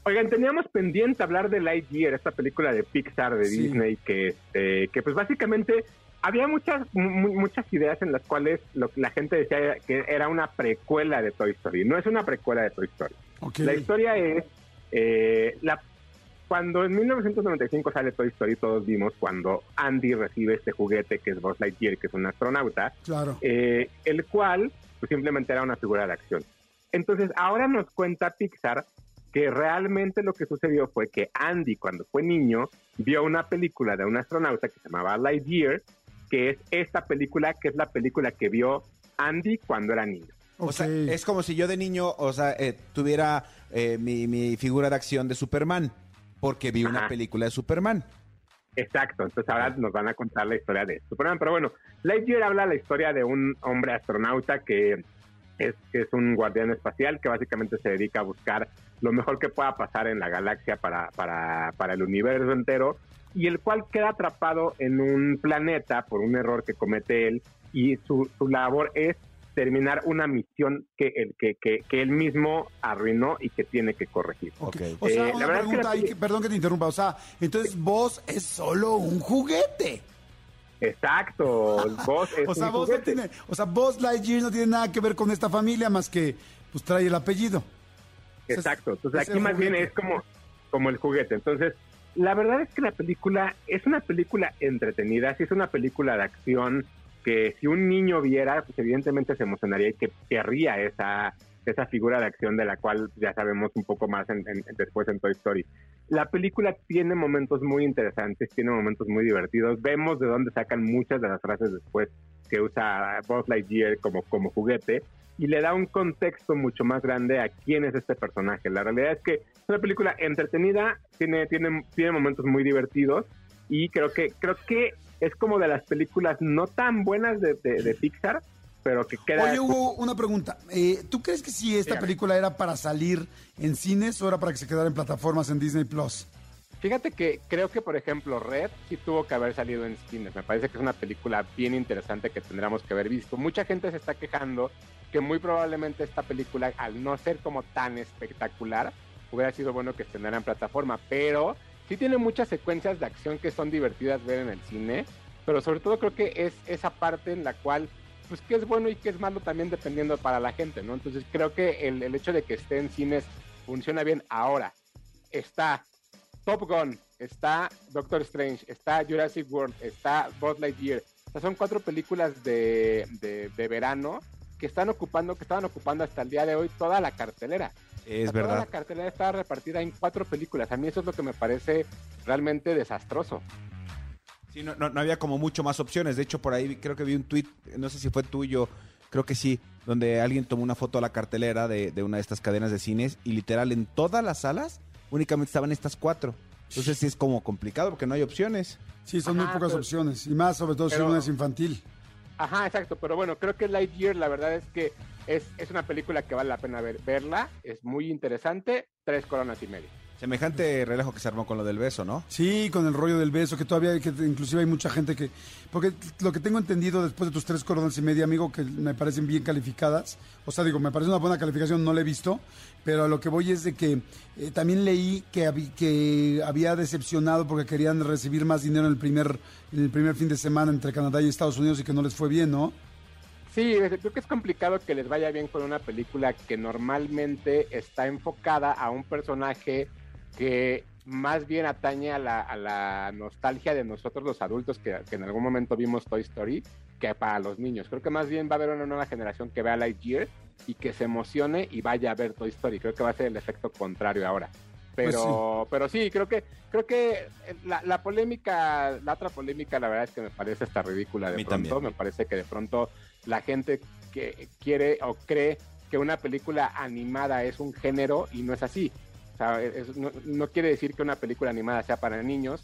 Oigan, teníamos pendiente hablar de Lightyear, esta película de Pixar de Sí. Disney que, este, que pues básicamente había muchas mu- muchas ideas en las cuales lo la gente decía que era una precuela de Toy Story. No es una precuela de Toy Story. La historia es eh, la cuando en 1995 sale Toy Story, todos vimos cuando Andy recibe este juguete que es Buzz Lightyear, que es un astronauta, Claro. eh, el cual pues, simplemente era una figura de acción. Entonces, ahora nos cuenta Pixar que realmente lo que sucedió fue que Andy, cuando fue niño, vio una película de un astronauta que se llamaba Lightyear, que es esta película, que es la película que vio Andy cuando era niño. O sea, es como si yo de niño, o sea, eh, tuviera eh, mi, mi figura de acción de Superman, porque vi una película de Superman. Exacto, entonces ahora nos van a contar la historia de Superman. Pero bueno, Lightyear habla la historia de un hombre astronauta que es, que es un guardián espacial que básicamente se dedica a buscar lo mejor que pueda pasar en la galaxia para, para, para el universo entero y el cual queda atrapado en un planeta por un error que comete él y su, su labor es terminar una misión que, él que, que, que él mismo arruinó y que tiene que corregir. Ok. Ok. O sea, Eh, la verdad es que pregunta la peli- que- perdón que te interrumpa. O sea, entonces vos es solo un juguete. Exacto, vos es O sea, un vos no tiene, o sea, vos Lightyear no tiene nada que ver con esta familia más que pues trae el apellido. Exacto. Entonces es aquí el más bien es como, como el juguete. Entonces, la verdad es que la película es una película entretenida, sí es una película de acción que si un niño viera, pues evidentemente se emocionaría y que querría esa, esa figura de acción de la cual ya sabemos un poco más en- en- después en Toy Story. La película tiene momentos muy interesantes, tiene momentos muy divertidos. Vemos de dónde sacan muchas de las frases después que usa Buzz Lightyear como, como juguete y le da un contexto mucho más grande a quién es este personaje. La realidad es que es una película entretenida, tiene, tiene, tiene momentos muy divertidos y creo que, creo que es como de las películas no tan buenas de, de- de Pixar, pero que queda... Oye, Hugo, una pregunta. Eh, ¿Tú crees que si esta Dígame. película era para salir en cines o era para que se quedara en plataformas en Disney Plus? Fíjate que creo que, por ejemplo, Red sí tuvo que haber salido en cines. Me parece que es una película bien interesante que tendríamos que haber visto. Mucha gente se está quejando que muy probablemente esta película, al no ser como tan espectacular, hubiera sido bueno que estrenara en plataforma. Pero sí tiene muchas secuencias de acción que son divertidas ver en el cine. Pero sobre todo creo que es esa parte en la cual, pues, qué es bueno y qué es malo también dependiendo para la gente, ¿no? Entonces creo que el, el hecho de que esté en cines funciona bien. Ahora, está Top Gun, está Doctor Strange, está Jurassic World, está Buzz Lightyear. O sea, son cuatro películas de, de, de verano que están ocupando, que estaban ocupando hasta el día de hoy toda la cartelera. Es O sea, Toda verdad. la cartelera está repartida en cuatro películas. A mí eso es lo que me parece realmente desastroso. Sí, no, no, no había como mucho más opciones. De hecho, por ahí creo que vi un tweet, no sé si fue tuyo, creo que sí, donde alguien tomó una foto a la cartelera de, de una de estas cadenas de cines y literal en todas las salas únicamente estaban estas cuatro. Entonces sí es como complicado porque no hay opciones. Sí, son muy pocas pero- opciones. Y más, sobre todo, si uno es infantil. Ajá, exacto. Pero bueno, creo que Lightyear, la verdad es que es, es una película que vale la pena ver, verla. Es muy interesante. Tres coronas y media. Semejante relajo que se armó con lo del beso, ¿no? Sí, con el rollo del beso, que todavía que, inclusive hay mucha gente que, porque lo que tengo entendido después de tus tres coronas y media, amigo, que me parecen bien calificadas, o sea, digo, me parece una buena calificación, no la he visto, pero a lo que voy es de que eh, también leí que, que había decepcionado porque querían recibir más dinero en el primer, en el primer fin de semana entre Canadá y Estados Unidos y que no les fue bien, ¿no? Sí, creo que es complicado que les vaya bien con una película que normalmente está enfocada a un personaje que más bien atañe a la, a la nostalgia de nosotros los adultos que, que en algún momento vimos Toy Story que para los niños. Creo que más bien va a haber una nueva generación que vea Lightyear y que se emocione y vaya a ver Toy Story. Creo que va a ser el efecto contrario ahora. Pues Pero, pero sí, creo que, creo que la, la polémica, la otra polémica, la verdad es que me parece hasta ridícula de pronto. también. Me parece que de pronto la gente que quiere o cree que una película animada es un género y no es así. O sea, es- no, no quiere decir que una película animada sea para niños.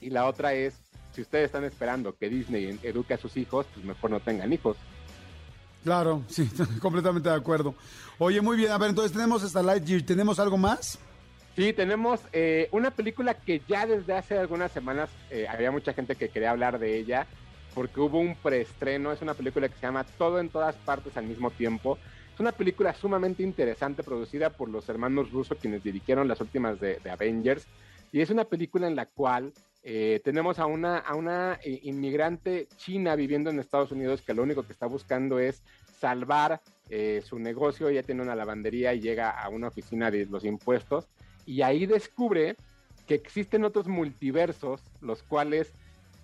Y la otra es, si ustedes están esperando que Disney eduque a sus hijos, pues mejor no tengan hijos. Claro, sí, completamente de acuerdo. Oye, muy bien, a ver, entonces tenemos esta Lightyear, ¿tenemos algo más? Sí, tenemos eh, una película que ya desde hace algunas semanas eh, había mucha gente que quería hablar de ella porque hubo un preestreno. Es una película que se llama Todo en todas partes al mismo tiempo. Es una película sumamente interesante producida por los hermanos Russo quienes dirigieron las últimas de, Avengers. Y es una película en la cual eh, tenemos a una, a una eh, inmigrante china viviendo en Estados Unidos que lo único que está buscando es salvar eh, su negocio. Ella tiene una lavandería y llega a una oficina de los impuestos y ahí descubre que existen otros multiversos, los cuales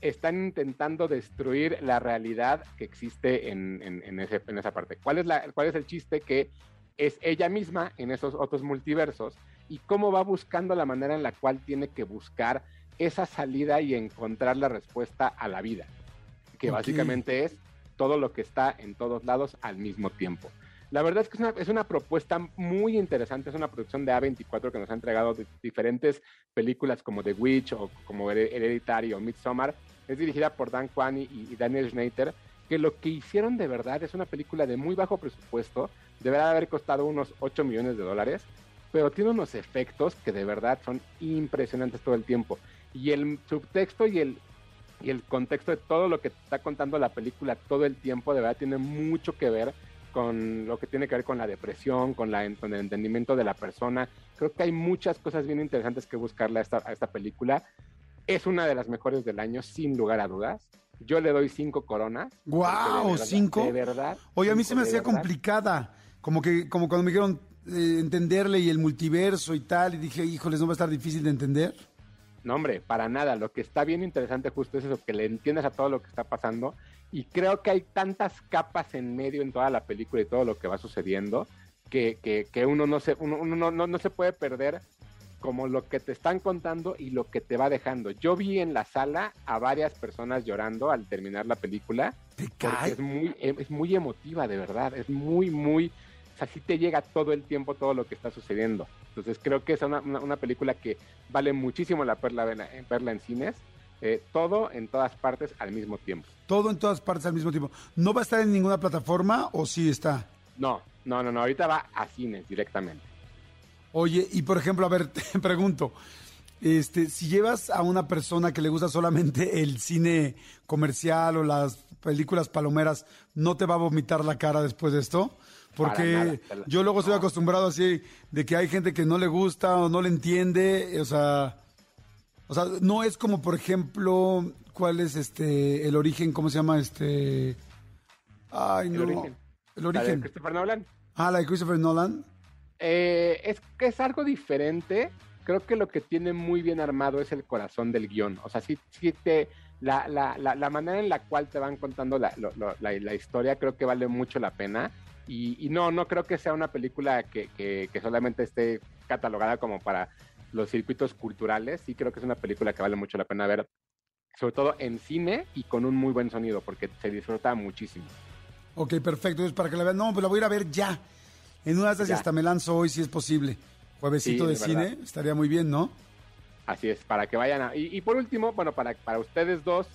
están intentando destruir la realidad que existe en, en- en ese- en esa parte. ¿Cuál es, la, ¿Cuál es el chiste? Que es ella misma en esos otros multiversos y cómo va buscando la manera en la cual tiene que buscar esa salida y encontrar la respuesta a la vida, que básicamente es todo lo que está en todos lados al mismo tiempo. La verdad es que es una, es una propuesta muy interesante, es una producción de A24 que nos ha entregado diferentes películas como The Witch o como Hered- Hereditary o Midsommar. Es dirigida por Dan Kwan y, y Daniel Schneider, que lo que hicieron de verdad es una película de muy bajo presupuesto, deberá de haber costado unos 8 millones de dólares, pero tiene unos efectos que de verdad son impresionantes todo el tiempo. Y el subtexto y el, y el contexto de todo lo que está contando la película todo el tiempo, de verdad tiene mucho que ver con lo que tiene que ver con la depresión, con, la, con el entendimiento de la persona. Creo que hay muchas cosas bien interesantes que buscarle a esta, a esta película. Es una de las mejores del año, sin lugar a dudas. Yo le doy cinco coronas. ¡Guau! verdad- ¿Cinco? De verdad. Oye, a mí se me hacía verdad. complicada, como que como cuando me dijeron eh, entenderle y el multiverso y tal, y dije, híjoles, ¿no va a estar difícil de entender? No, hombre, para nada. Lo que está bien interesante justo es eso, que le entiendes a todo lo que está pasando. Y creo que hay tantas capas en medio en toda la película y todo lo que va sucediendo, que, que, que uno, no se, uno, uno no, no, no se puede perder como lo que te están contando y lo que te va dejando. Yo vi en la sala a varias personas llorando al terminar la película. Porque es muy, es muy emotiva, de verdad. Es muy, muy... O sea, sí te llega todo el tiempo todo lo que está sucediendo. Entonces creo que es una, una- una película que vale muchísimo la pena verla, verla en cines. eh, todo en todas partes al mismo tiempo. Todo en todas partes al mismo tiempo. ¿No va a estar en ninguna plataforma o sí está? No, no, no, no. Ahorita va a cines directamente. Oye, y por ejemplo, a ver, te pregunto, este, si llevas a una persona que le gusta solamente el cine comercial o las películas palomeras, ¿no te va a vomitar la cara después de esto? Porque nada, te la- yo luego estoy acostumbrado así de que hay gente que no le gusta o no le entiende, o sea, o sea, no es como por ejemplo, ¿cuál es este el origen? ¿Cómo se llama este? Ay, El no. origen. El La de origen. Christopher Nolan. Ah, la de Christopher Nolan. Eh, es que es algo diferente. Creo que lo que tiene muy bien armado es el corazón del guion. O sea, sí, te, la, la, la, manera en la cual te van contando la, historia creo que vale mucho la pena. Y, no, no creo que sea una película que, que- que solamente esté catalogada como para los circuitos culturales. Sí creo que es una película que vale mucho la pena ver, sobre todo en cine y con un muy buen sonido, porque se disfruta muchísimo. Ok, perfecto. Para que la no, pues la voy a ir a ver ya. En una de estas y hasta me lanzo hoy si es posible. Juevesito Sí, de de cine, estaría muy bien, ¿no? Así es, para que vayan a... Y, y por último, bueno, para, para ustedes dos,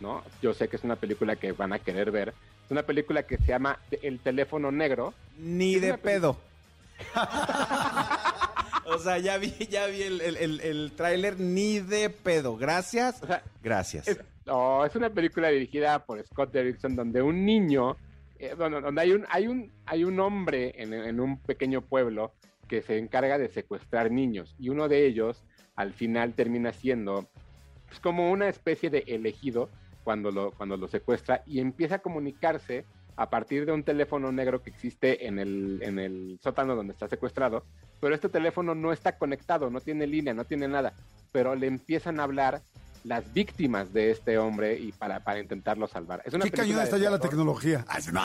¿no? Yo sé que es una película que van a querer ver. Es una película que se llama El teléfono negro. Ni de pedo. o sea, ya vi, ya vi el, el, el- el tráiler, ni de pedo. Gracias. O sea, Gracias. Es, no, es una película dirigida por Scott Derrickson donde un niño, eh, donde hay un, hay un, hay un hombre en, en un pequeño pueblo que se encarga de secuestrar niños y uno de ellos al final termina siendo pues, como una especie de elegido cuando lo, cuando lo secuestra y empieza a comunicarse a partir de un teléfono negro que existe en el, en el sótano donde está secuestrado, pero este teléfono no está conectado, no tiene línea, no tiene nada, pero le empiezan a hablar las víctimas de este hombre y para, para intentarlo salvar. Es una Qué cañón está ya la tecnología. Ay, no.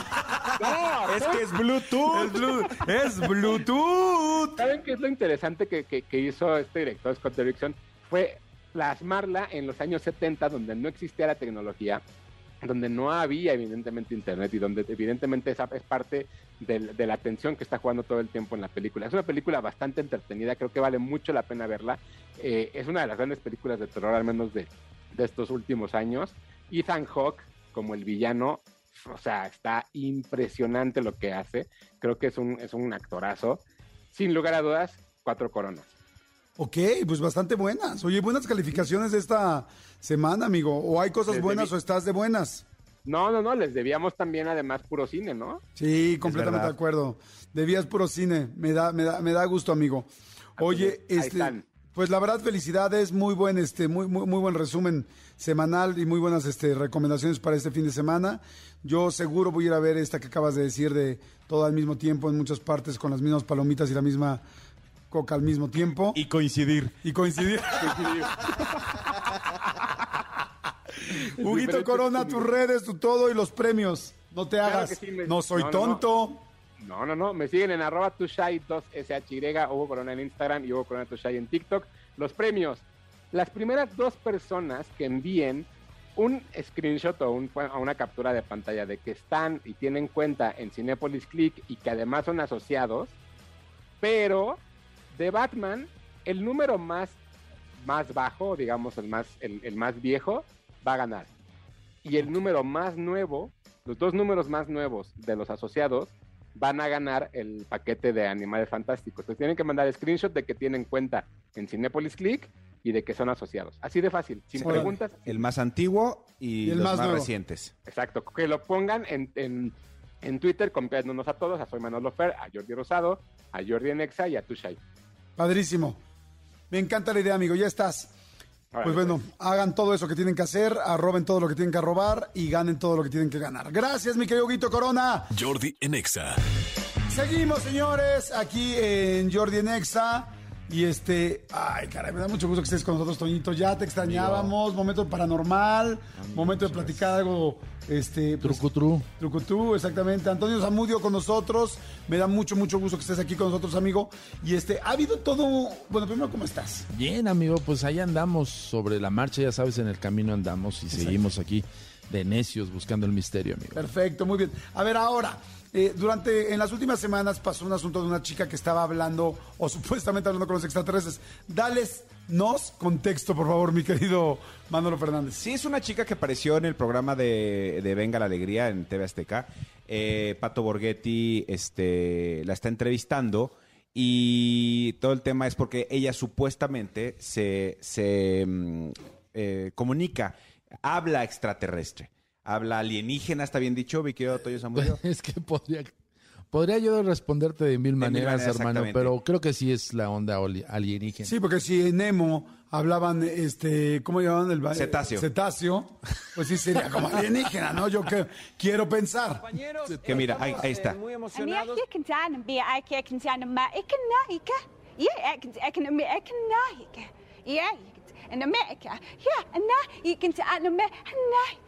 No, es que es Bluetooth. Es, Blu- es Bluetooth. ¿Saben qué es lo interesante que, que- que hizo este director Scott Derrickson? Fue plasmarla en los años 70, donde no existía la tecnología, donde no había evidentemente internet y donde evidentemente esa es parte de la atención que está jugando todo el tiempo en la película. Es una película bastante entretenida, creo que vale mucho la pena verla. Eh, es una de las grandes películas de terror, al menos de, de estos últimos años. Ethan Hawke como el villano, o sea, está impresionante lo que hace. Creo que es un, es un actorazo. Sin lugar a dudas, cuatro coronas. Ok, pues bastante buenas. Oye, buenas calificaciones de esta semana, amigo. ¿O hay cosas buenas o estás de buenas? No, no, no, les debíamos también además puro cine, ¿no? Sí, completamente de acuerdo. Debías puro cine. Me da, me da, me da gusto, amigo. Oye, Ahí este, están. pues la verdad, felicidades, muy buen, este, muy, muy, muy buen resumen semanal y muy buenas este, recomendaciones para este fin de semana. Yo seguro voy a ir a ver esta que acabas de decir de todo al mismo tiempo en muchas partes con las mismas palomitas y la misma coca al mismo tiempo. Y coincidir. Y coincidir. Huguito Corona, tus redes, tu todo y los premios. No te Claro hagas. que sí, me- No soy no, no, no. tonto. No, no, no. Me siguen en arroba tushai 2SHY, Hugo Corona en Instagram y Hugo Corona Tushai en TikTok. Los premios. Las primeras dos personas que envíen un screenshot o, un- o una captura de pantalla de que están y tienen cuenta en Cinepolis Click y que además son asociados, pero de Batman, el número más, más bajo, digamos el más, el, el más viejo, va a ganar. Y el número más nuevo, los dos números más nuevos de los asociados, van a ganar el paquete de Animales Fantásticos. Entonces tienen que mandar screenshot de que tienen cuenta en Cinepolis Click y de que son asociados. Así de fácil, sin preguntas. El más antiguo y, Y el los más recientes. Exacto, que lo pongan en, en, en Twitter copiándonos a todos, a Soy Manolo Fer, a Jordi Rosado, a Jordi Nexa y a Tushai. Padrísimo. Me encanta la idea, amigo. Ya estás. Pues bueno, hagan todo eso que tienen que hacer, arroben todo lo que tienen que arrobar y ganen todo lo que tienen que ganar. Gracias, mi querido Guito Corona. Jordi en Exa. Seguimos, señores, aquí en Jordi en Exa. Y este, ay, caray, me da mucho gusto que estés con nosotros, Toñito. Ya te extrañábamos. Momento paranormal, momento de platicar algo, este, pues, Trucutru. Trucutú, exactamente. Antonio Zamudio con nosotros. Me da mucho, mucho gusto que estés aquí con nosotros, amigo. Y este, ha habido todo. Bueno, primero, ¿cómo estás? Bien, amigo, pues ahí andamos sobre la marcha, ya sabes, en el camino andamos y seguimos aquí de necios buscando el misterio, amigo. Perfecto, muy bien. A ver, ahora, eh, durante, en las últimas semanas pasó un asunto de una chica que estaba hablando, o supuestamente hablando con los extraterrestres. Dales, nos contexto, por favor, mi querido Manolo Fernández. Sí, es una chica que apareció en el programa de, de Venga la Alegría en TV Azteca. Eh, Pato Borghetti este, la está entrevistando y todo el tema es porque ella supuestamente se, se mm, eh, comunica, habla extraterrestre, habla alienígena, ¿está bien dicho, mi querido Toyo Zamudio? es que podría, podría yo responderte de mil mil maneras, hermano, pero creo que sí es la onda alienígena. Sí, porque si Nemo hablaban, este, ¿cómo llamaban el ba- Cetáceo. Cetáceo, pues sí sería como alienígena, ¿no? Yo que quiero pensar. Que mira, ahí, ahí está. En ik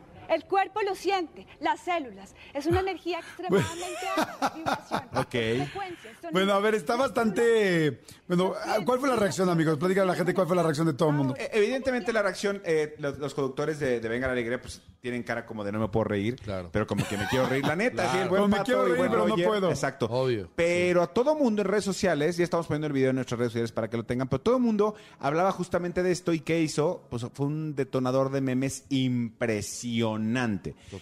El cuerpo lo siente, las células. Es una energía extremadamente alta, vibración, Ok. son Bueno, a ver, está bastante... Bueno, ¿cuál fue la reacción, amigos? Platícale a la gente cuál fue la reacción de todo el mundo. Eh, Evidentemente la reacción, eh, los, los conductores de, de Venga la Alegría, pues tienen cara como de no me puedo reír, pero como que me quiero reír, la neta, sí, el buen Como me Pato quiero y reír, buen pero no Roger, puedo. Exacto. Pero a todo mundo en redes sociales, ya estamos poniendo el video en nuestras redes sociales para que lo tengan, pero todo el mundo hablaba justamente de esto y qué hizo, pues fue un detonador de memes impresionante.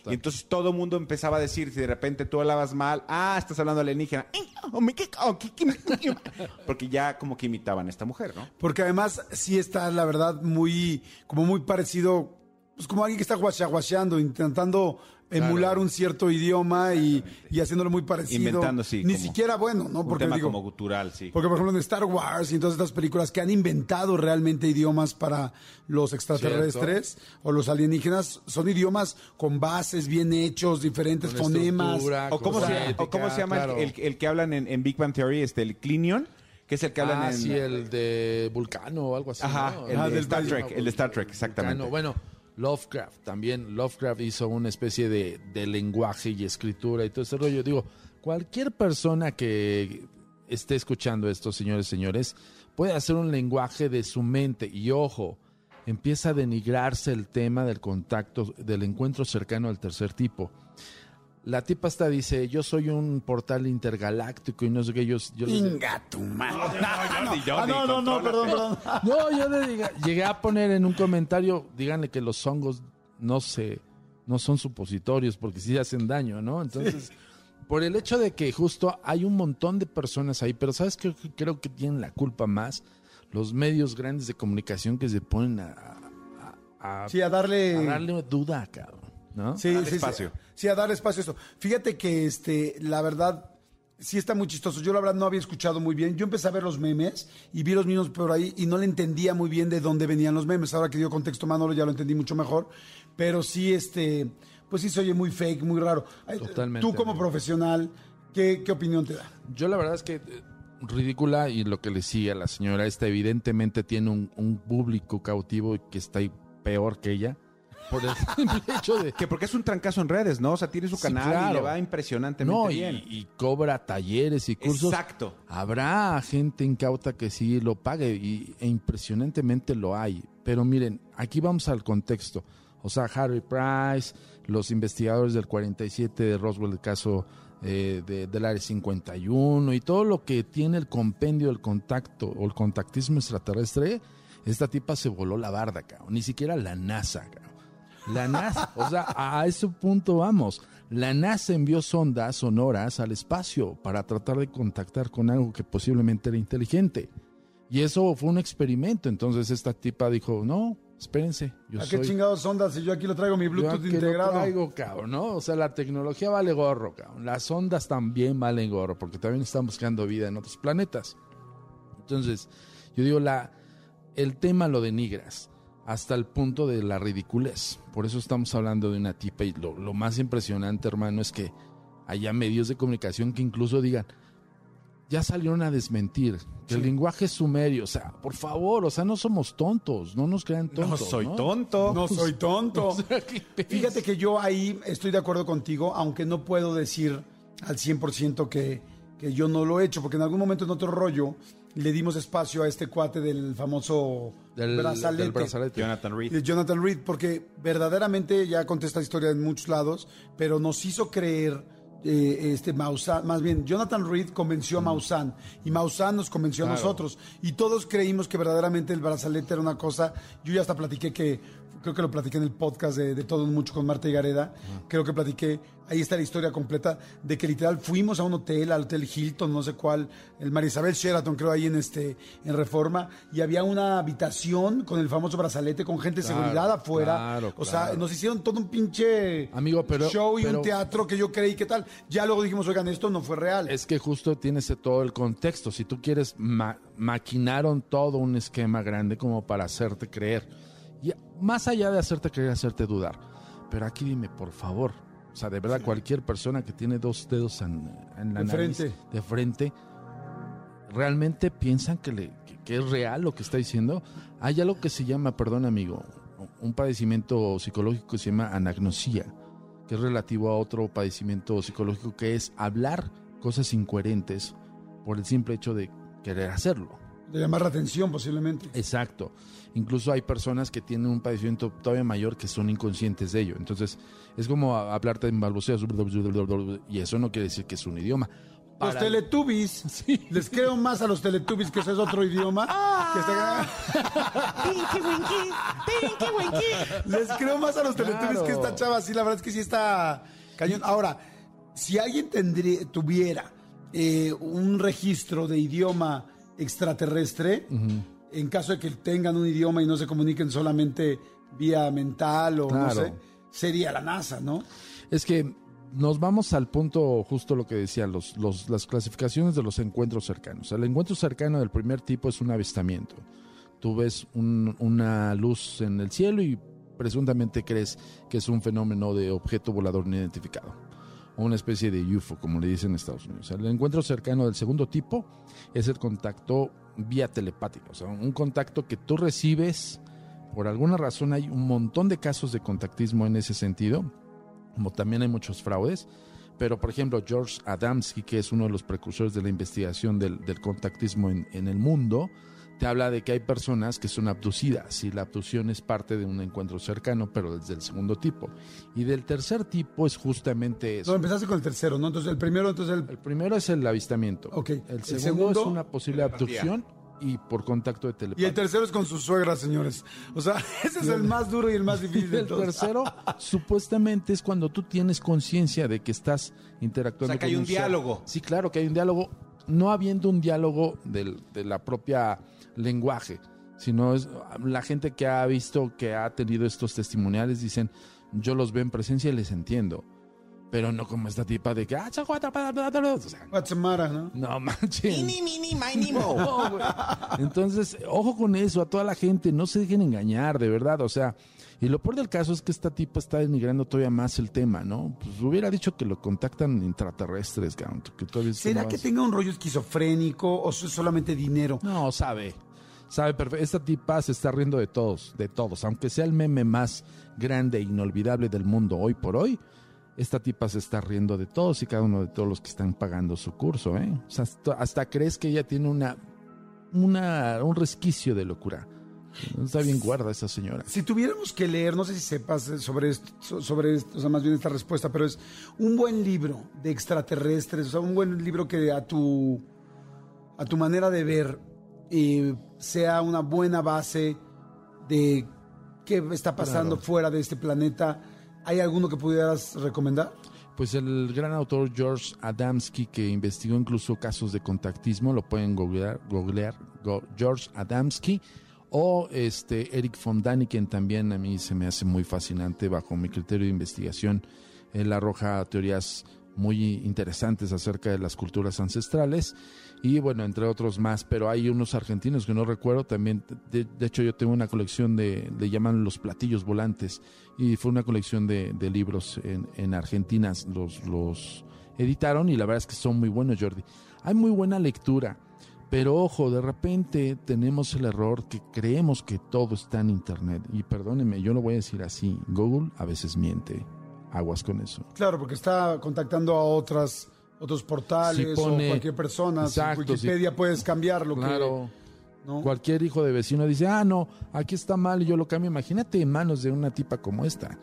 Y entonces todo el mundo empezaba a decir, si de repente tú hablabas mal, ah, estás hablando alienígena, oh, porque ya como que imitaban a esta mujer, ¿no? Porque además sí está, la verdad, muy, como muy parecido, pues como alguien que está guachaguacheando, intentando emular un cierto idioma y, y haciéndolo muy parecido. Inventando, sí, Ni como siquiera bueno, ¿no? un Porque tema digo, como gutural, sí. porque por ejemplo en Star Wars y en todas estas películas que han inventado realmente idiomas para los extraterrestres o los alienígenas, son idiomas con bases bien hechos, diferentes Con fonemas. ¿O cómo, se, fonética, o cómo se llama el- claro. el, el que hablan en, en Big Bang Theory, este, el Clinion? Que es el que hablan ah, en... sí, el de Vulcano o algo así. Ajá, ¿no? el de del Star. Trek, el de Star Trek, exactamente. Vulcano. Bueno, Lovecraft también. Lovecraft hizo una especie de, de lenguaje y escritura y todo ese rollo. Digo, cualquier persona que esté escuchando esto, señores, señores, puede hacer un lenguaje de su mente. Y ojo, empieza a denigrarse el tema del contacto, del encuentro cercano al tercer tipo. La tipa hasta dice, yo soy un portal intergaláctico y no sé qué, yo... yo Inga tu madre. Ah, no, no, no, perdón, perdón. no, yo le diga- llegué a poner en un comentario, díganle que los hongos no se, no son supositorios porque sí hacen daño, ¿no? Entonces, por el hecho de que justo hay un montón de personas ahí, pero ¿sabes qué? Creo que tienen la culpa más los medios grandes de comunicación que se ponen a, a- a- Sí, a darle... a darle duda, cabrón, ¿no? Sí, sí, sí. Sí, a dar espacio a eso. Fíjate que este, la verdad, sí está muy chistoso. Yo la verdad no había escuchado muy bien. Yo empecé a ver los memes y vi los mismos por ahí y no le entendía muy bien de dónde venían los memes. Ahora que dio contexto Manolo ya lo entendí mucho mejor. Pero sí, este, pues sí se oye muy fake, muy raro. Totalmente, Tú como amigo. profesional, ¿qué, qué opinión te da? Yo la verdad es que eh, ridícula y lo que le sigue a la señora esta evidentemente tiene un, un público cautivo que está ahí peor que ella por el simple hecho de Que porque es un trancazo en redes, ¿no? O sea, tiene su Sí, canal y le va impresionantemente no y, bien. y cobra talleres y cursos Exacto. habrá gente incauta que sí lo pague y, e impresionantemente lo hay pero miren aquí vamos al contexto o sea Harry Price los investigadores del 47 de Roswell el caso eh, de- del área 51 y todo lo que tiene el compendio del contacto o el contactismo extraterrestre esta tipa se voló la barda cabrón. ni siquiera la NASA cabrón. La NASA, o sea, a ese punto vamos. La NASA envió sondas sonoras al espacio para tratar de contactar con algo que posiblemente era inteligente. Y eso fue un experimento. Entonces esta tipa dijo, no, espérense, yo ¿A qué soy... chingados ondas si yo aquí lo traigo mi yo Bluetooth lo integrado? traigo, cabrón, ¿no? O sea, la tecnología vale gorro, cabrón. Las ondas también valen gorro, porque también están buscando vida en otros planetas. Entonces, yo digo, la, el tema lo denigras hasta el punto de la ridiculez. Por eso estamos hablando de una tipa y lo, lo más impresionante, hermano, es que haya medios de comunicación que incluso digan, ya salieron a desmentir que el lenguaje es sumerio. O sea, por favor, o sea, no somos tontos, no nos crean tontos. soy tonto. No soy tonto. Fíjate que yo ahí estoy de acuerdo contigo, aunque no puedo decir al 100% que, que yo no lo he hecho, porque en algún momento en otro rollo le dimos espacio a este cuate del famoso Del- brazalete. del brazalete. Jonathan Reed. de Jonathan Reed, porque verdaderamente ya conté esta historia en muchos lados, pero nos hizo creer eh, este Maussan, más bien Jonathan Reed convenció a Maussan y Maussan nos convenció a nosotros y todos creímos que verdaderamente el brazalete era una cosa. Yo ya hasta platiqué que creo que lo platiqué en el podcast de, de Todo Mucho con Marta y Gareda, creo que platiqué, ahí está la historia completa, de que literal fuimos a un hotel, al Hotel Hilton, no sé cuál, el María Isabel Sheraton, creo ahí en este, en Reforma, y había una habitación con el famoso brazalete, con gente de seguridad afuera, claro, o sea, nos hicieron todo un pinche Amigo, pero- show y pero- un teatro que yo creí que tal, ya luego dijimos, oigan, esto no fue real. Es que justo tienes todo el contexto. Si tú quieres, ma- maquinaron todo un esquema grande como para hacerte creer. Más allá de hacerte creer, hacerte dudar. Pero aquí dime, por favor. O sea, de verdad, cualquier persona que tiene dos dedos en, en la De nariz, frente. de frente, ¿realmente piensan que, le, que, que es real lo que está diciendo? Hay algo que se llama, perdón amigo, un padecimiento psicológico que se llama anagnosia, que es relativo a otro padecimiento psicológico que es hablar cosas incoherentes por el simple hecho de querer hacerlo. De llamar la atención posiblemente. Exacto. Incluso hay personas que tienen un padecimiento todavía mayor que son inconscientes de ello. Entonces, es como hablarte en balbuceos y eso no quiere decir que es un idioma. Los Teletubbies, les creo más a los Teletubbies que eso es otro idioma. que está- Les creo más a los Teletubbies Claro. que esta chava, sí, la verdad es que sí está cañón. Ahora, si alguien tendría, tuviera eh, un registro de idioma extraterrestre, en caso de que tengan un idioma y no se comuniquen solamente vía mental o no sé, sería la NASA, ¿no? Es que nos vamos al punto justo lo que decía, los, los- las clasificaciones de los encuentros cercanos. El encuentro cercano del primer tipo es un avistamiento. Tú ves un- una luz en el cielo y presuntamente crees que es un fenómeno de objeto volador no identificado. Una especie de UFO, como le dicen en Estados Unidos. El encuentro cercano del segundo tipo es el contacto vía telepático. O sea, un contacto que tú recibes. Por alguna razón hay un montón de casos de contactismo en ese sentido como también hay muchos fraudes. Pero, por ejemplo, George Adamski, que es uno de los precursores de la investigación del, contactismo en el mundo, te habla de que hay personas que son abducidas y la abducción es parte de un encuentro cercano, pero desde el segundo tipo. Y del tercer tipo es justamente eso. No, empezaste con el tercero, ¿no? Entonces el primero, entonces el... El primero es el avistamiento. Ok. El segundo, segundo- es una posible abducción y por contacto de Y el telepatía. tercero es con su suegra, señores. O sea, ese es el más duro y el más difícil de El todos. tercero, supuestamente, es cuando tú tienes conciencia de que estás interactuando O sea, que hay un diálogo. Sí, claro que hay un diálogo, no habiendo un diálogo del- de la propia lenguaje, sino es la gente que ha visto, que ha tenido estos testimoniales, dicen, yo los veo en presencia y les entiendo. Pero no como esta tipa de que... "Ah, chaguata, bla, bla, bla, bla". O sea, Guatemala, ¿no? no manches. Mini, mini, mini. No. Entonces, ojo con eso, a toda la gente, no se dejen engañar, de verdad, o sea, y lo peor del caso es que esta tipa está denigrando todavía más el tema, ¿no? Pues hubiera dicho que lo contactan intraterrestres, que todavía ¿Será que tenga un rollo esquizofrénico o es solamente dinero? No, sabe, sabe perfecto, esta tipa se está riendo de todos, de todos, aunque sea el meme más grande e inolvidable del mundo hoy por hoy, esta tipa se está riendo de todos y cada uno de todos los que están pagando su curso, ¿eh? O sea, hasta, crees que ella tiene una, una, un resquicio de locura. Está bien guarda esa señora. Si tuviéramos que leer, no sé si sepas sobre esto, so- sobre esto, o sea, más bien esta respuesta, pero es un buen libro de extraterrestres, o sea, un buen libro que a tu, a tu manera de ver eh, sea una buena base de qué está pasando Claro. fuera de este planeta. ¿Hay alguno que pudieras recomendar? Pues el gran autor George Adamski, que investigó incluso casos de contactismo, lo pueden googlear, googlear go- George Adamski, o este Eric von Daniken también a mí se me hace muy fascinante bajo mi criterio de investigación. Él arroja teorías muy interesantes acerca de las culturas ancestrales y bueno, entre otros más, pero hay unos argentinos que no recuerdo también, de, de hecho yo tengo una colección de, le llaman los platillos volantes y fue una colección de, libros en, en Argentina, los, los editaron y la verdad es que son muy buenos Jordi. Hay muy buena lectura, pero ojo, de repente tenemos el error que creemos que todo está en Internet. Y perdónenme, yo lo voy a decir así, Google a veces miente, aguas con eso. Claro, porque está contactando a otras otros portales Sí pone- o cualquier persona. Exacto, Wikipedia puedes cambiar lo Claro. que... ¿no? Cualquier hijo de vecino dice, ah, no, aquí está mal y yo lo cambio. Imagínate en manos de una tipa como esta,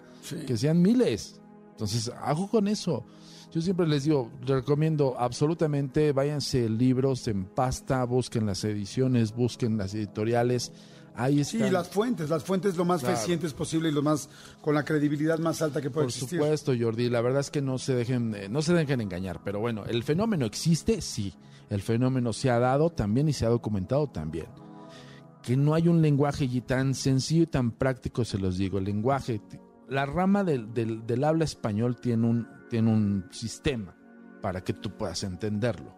que sean miles. Entonces, hago con eso. Yo siempre les digo, les recomiendo absolutamente, váyanse libros en pasta, busquen las ediciones, busquen las editoriales, Ahí Sí, las fuentes, las fuentes lo más Claro. fehacientes posible y lo más con la credibilidad más alta que puede Por existir. supuesto, Jordi. La verdad es que no se dejen, eh, no se dejen engañar. Pero bueno, el fenómeno existe, sí. El fenómeno se ha dado también y se ha documentado también. Que no hay un lenguaje y tan sencillo y tan práctico, se los digo. El lenguaje, la rama del, del- del habla español tiene un, tiene un sistema para que tú puedas entenderlo.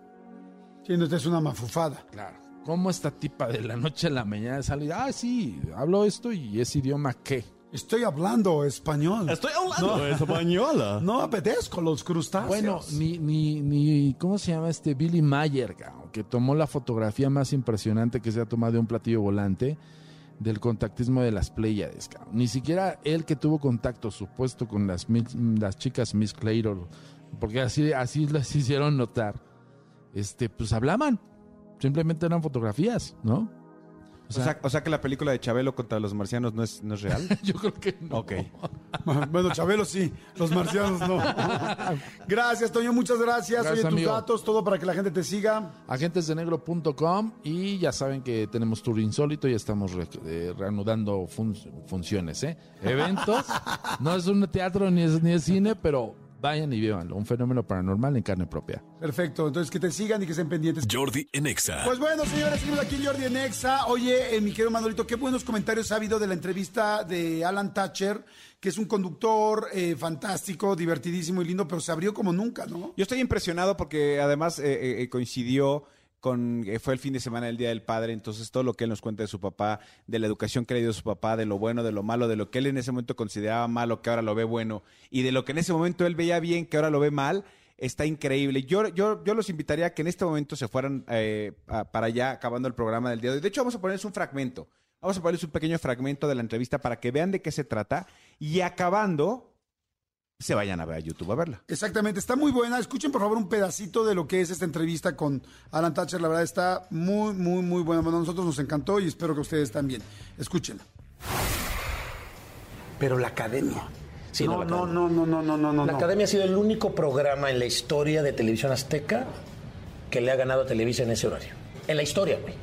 Sí, no, es una mafufada. Claro. ¿Cómo esta tipa de la noche a la mañana sale? y, Ah, sí, hablo esto y ese idioma qué. Estoy hablando español. Estoy hablando española. No apetezco los crustáceos. Bueno, ni, ni, ni, ¿cómo se llama este? Billy Mayer, cabrón, que tomó la fotografía más impresionante que se ha tomado de un platillo volante del contactismo de las Pléyades, cabrón. Ni siquiera él que tuvo contacto supuesto con las, chicas Miss Claytor, porque así, así las hicieron notar, este, pues hablaban. Simplemente eran fotografías, ¿no? O sea, o sea que la película de Chabelo contra los marcianos no es, no es real. Yo creo que no. Ok. Bueno, Chabelo sí, los marcianos no. gracias, Toño, muchas gracias. Gracias, Oye, tus amigo. datos, todo para que la gente te siga. agentesdenegro.com y ya saben que tenemos tour insólito y estamos re- eh, reanudando fun- funciones, ¿eh? Eventos. no es un teatro ni es, ni es cine, pero vayan y vívanlo. Un fenómeno paranormal en carne propia. Perfecto, entonces que te sigan y que estén pendientes. Jordi en Exa. Pues bueno, señores, seguimos aquí en Jordi en Exa. Oye, eh, mi querido Manolito, qué buenos comentarios ha habido de la entrevista de Alan Thatcher, que es un conductor eh, fantástico, divertidísimo y lindo, pero se abrió como nunca, ¿no? Yo estoy impresionado porque además eh, eh, coincidió con, eh, fue el fin de semana del Día del Padre, entonces todo lo que él nos cuenta de su papá, de la educación que le dio su papá, de lo bueno, de lo malo, de lo que él en ese momento consideraba malo, que ahora lo ve bueno, y de lo que en ese momento él veía bien, que ahora lo ve mal, está increíble. Yo, yo, yo los invitaría a que en este momento se fueran eh, para allá, acabando el programa del día de hoy. De hecho, vamos a ponerles un fragmento. Vamos a ponerles un pequeño fragmento de la entrevista para que vean de qué se trata, y acabando, se vayan a ver a YouTube a verla. Exactamente, está muy buena. Escuchen por favor un pedacito de lo que es esta entrevista con Alan Thatcher. La verdad está muy, muy, muy buena. Bueno, a nosotros nos encantó y espero que ustedes también. Escúchenla. Pero la academia. Sí, no, no, la no, Academia. no, no, no, no, no, no. La Academia ha sido el único programa en la historia de televisión azteca que le ha ganado a Televisa en ese horario. En la historia, güey.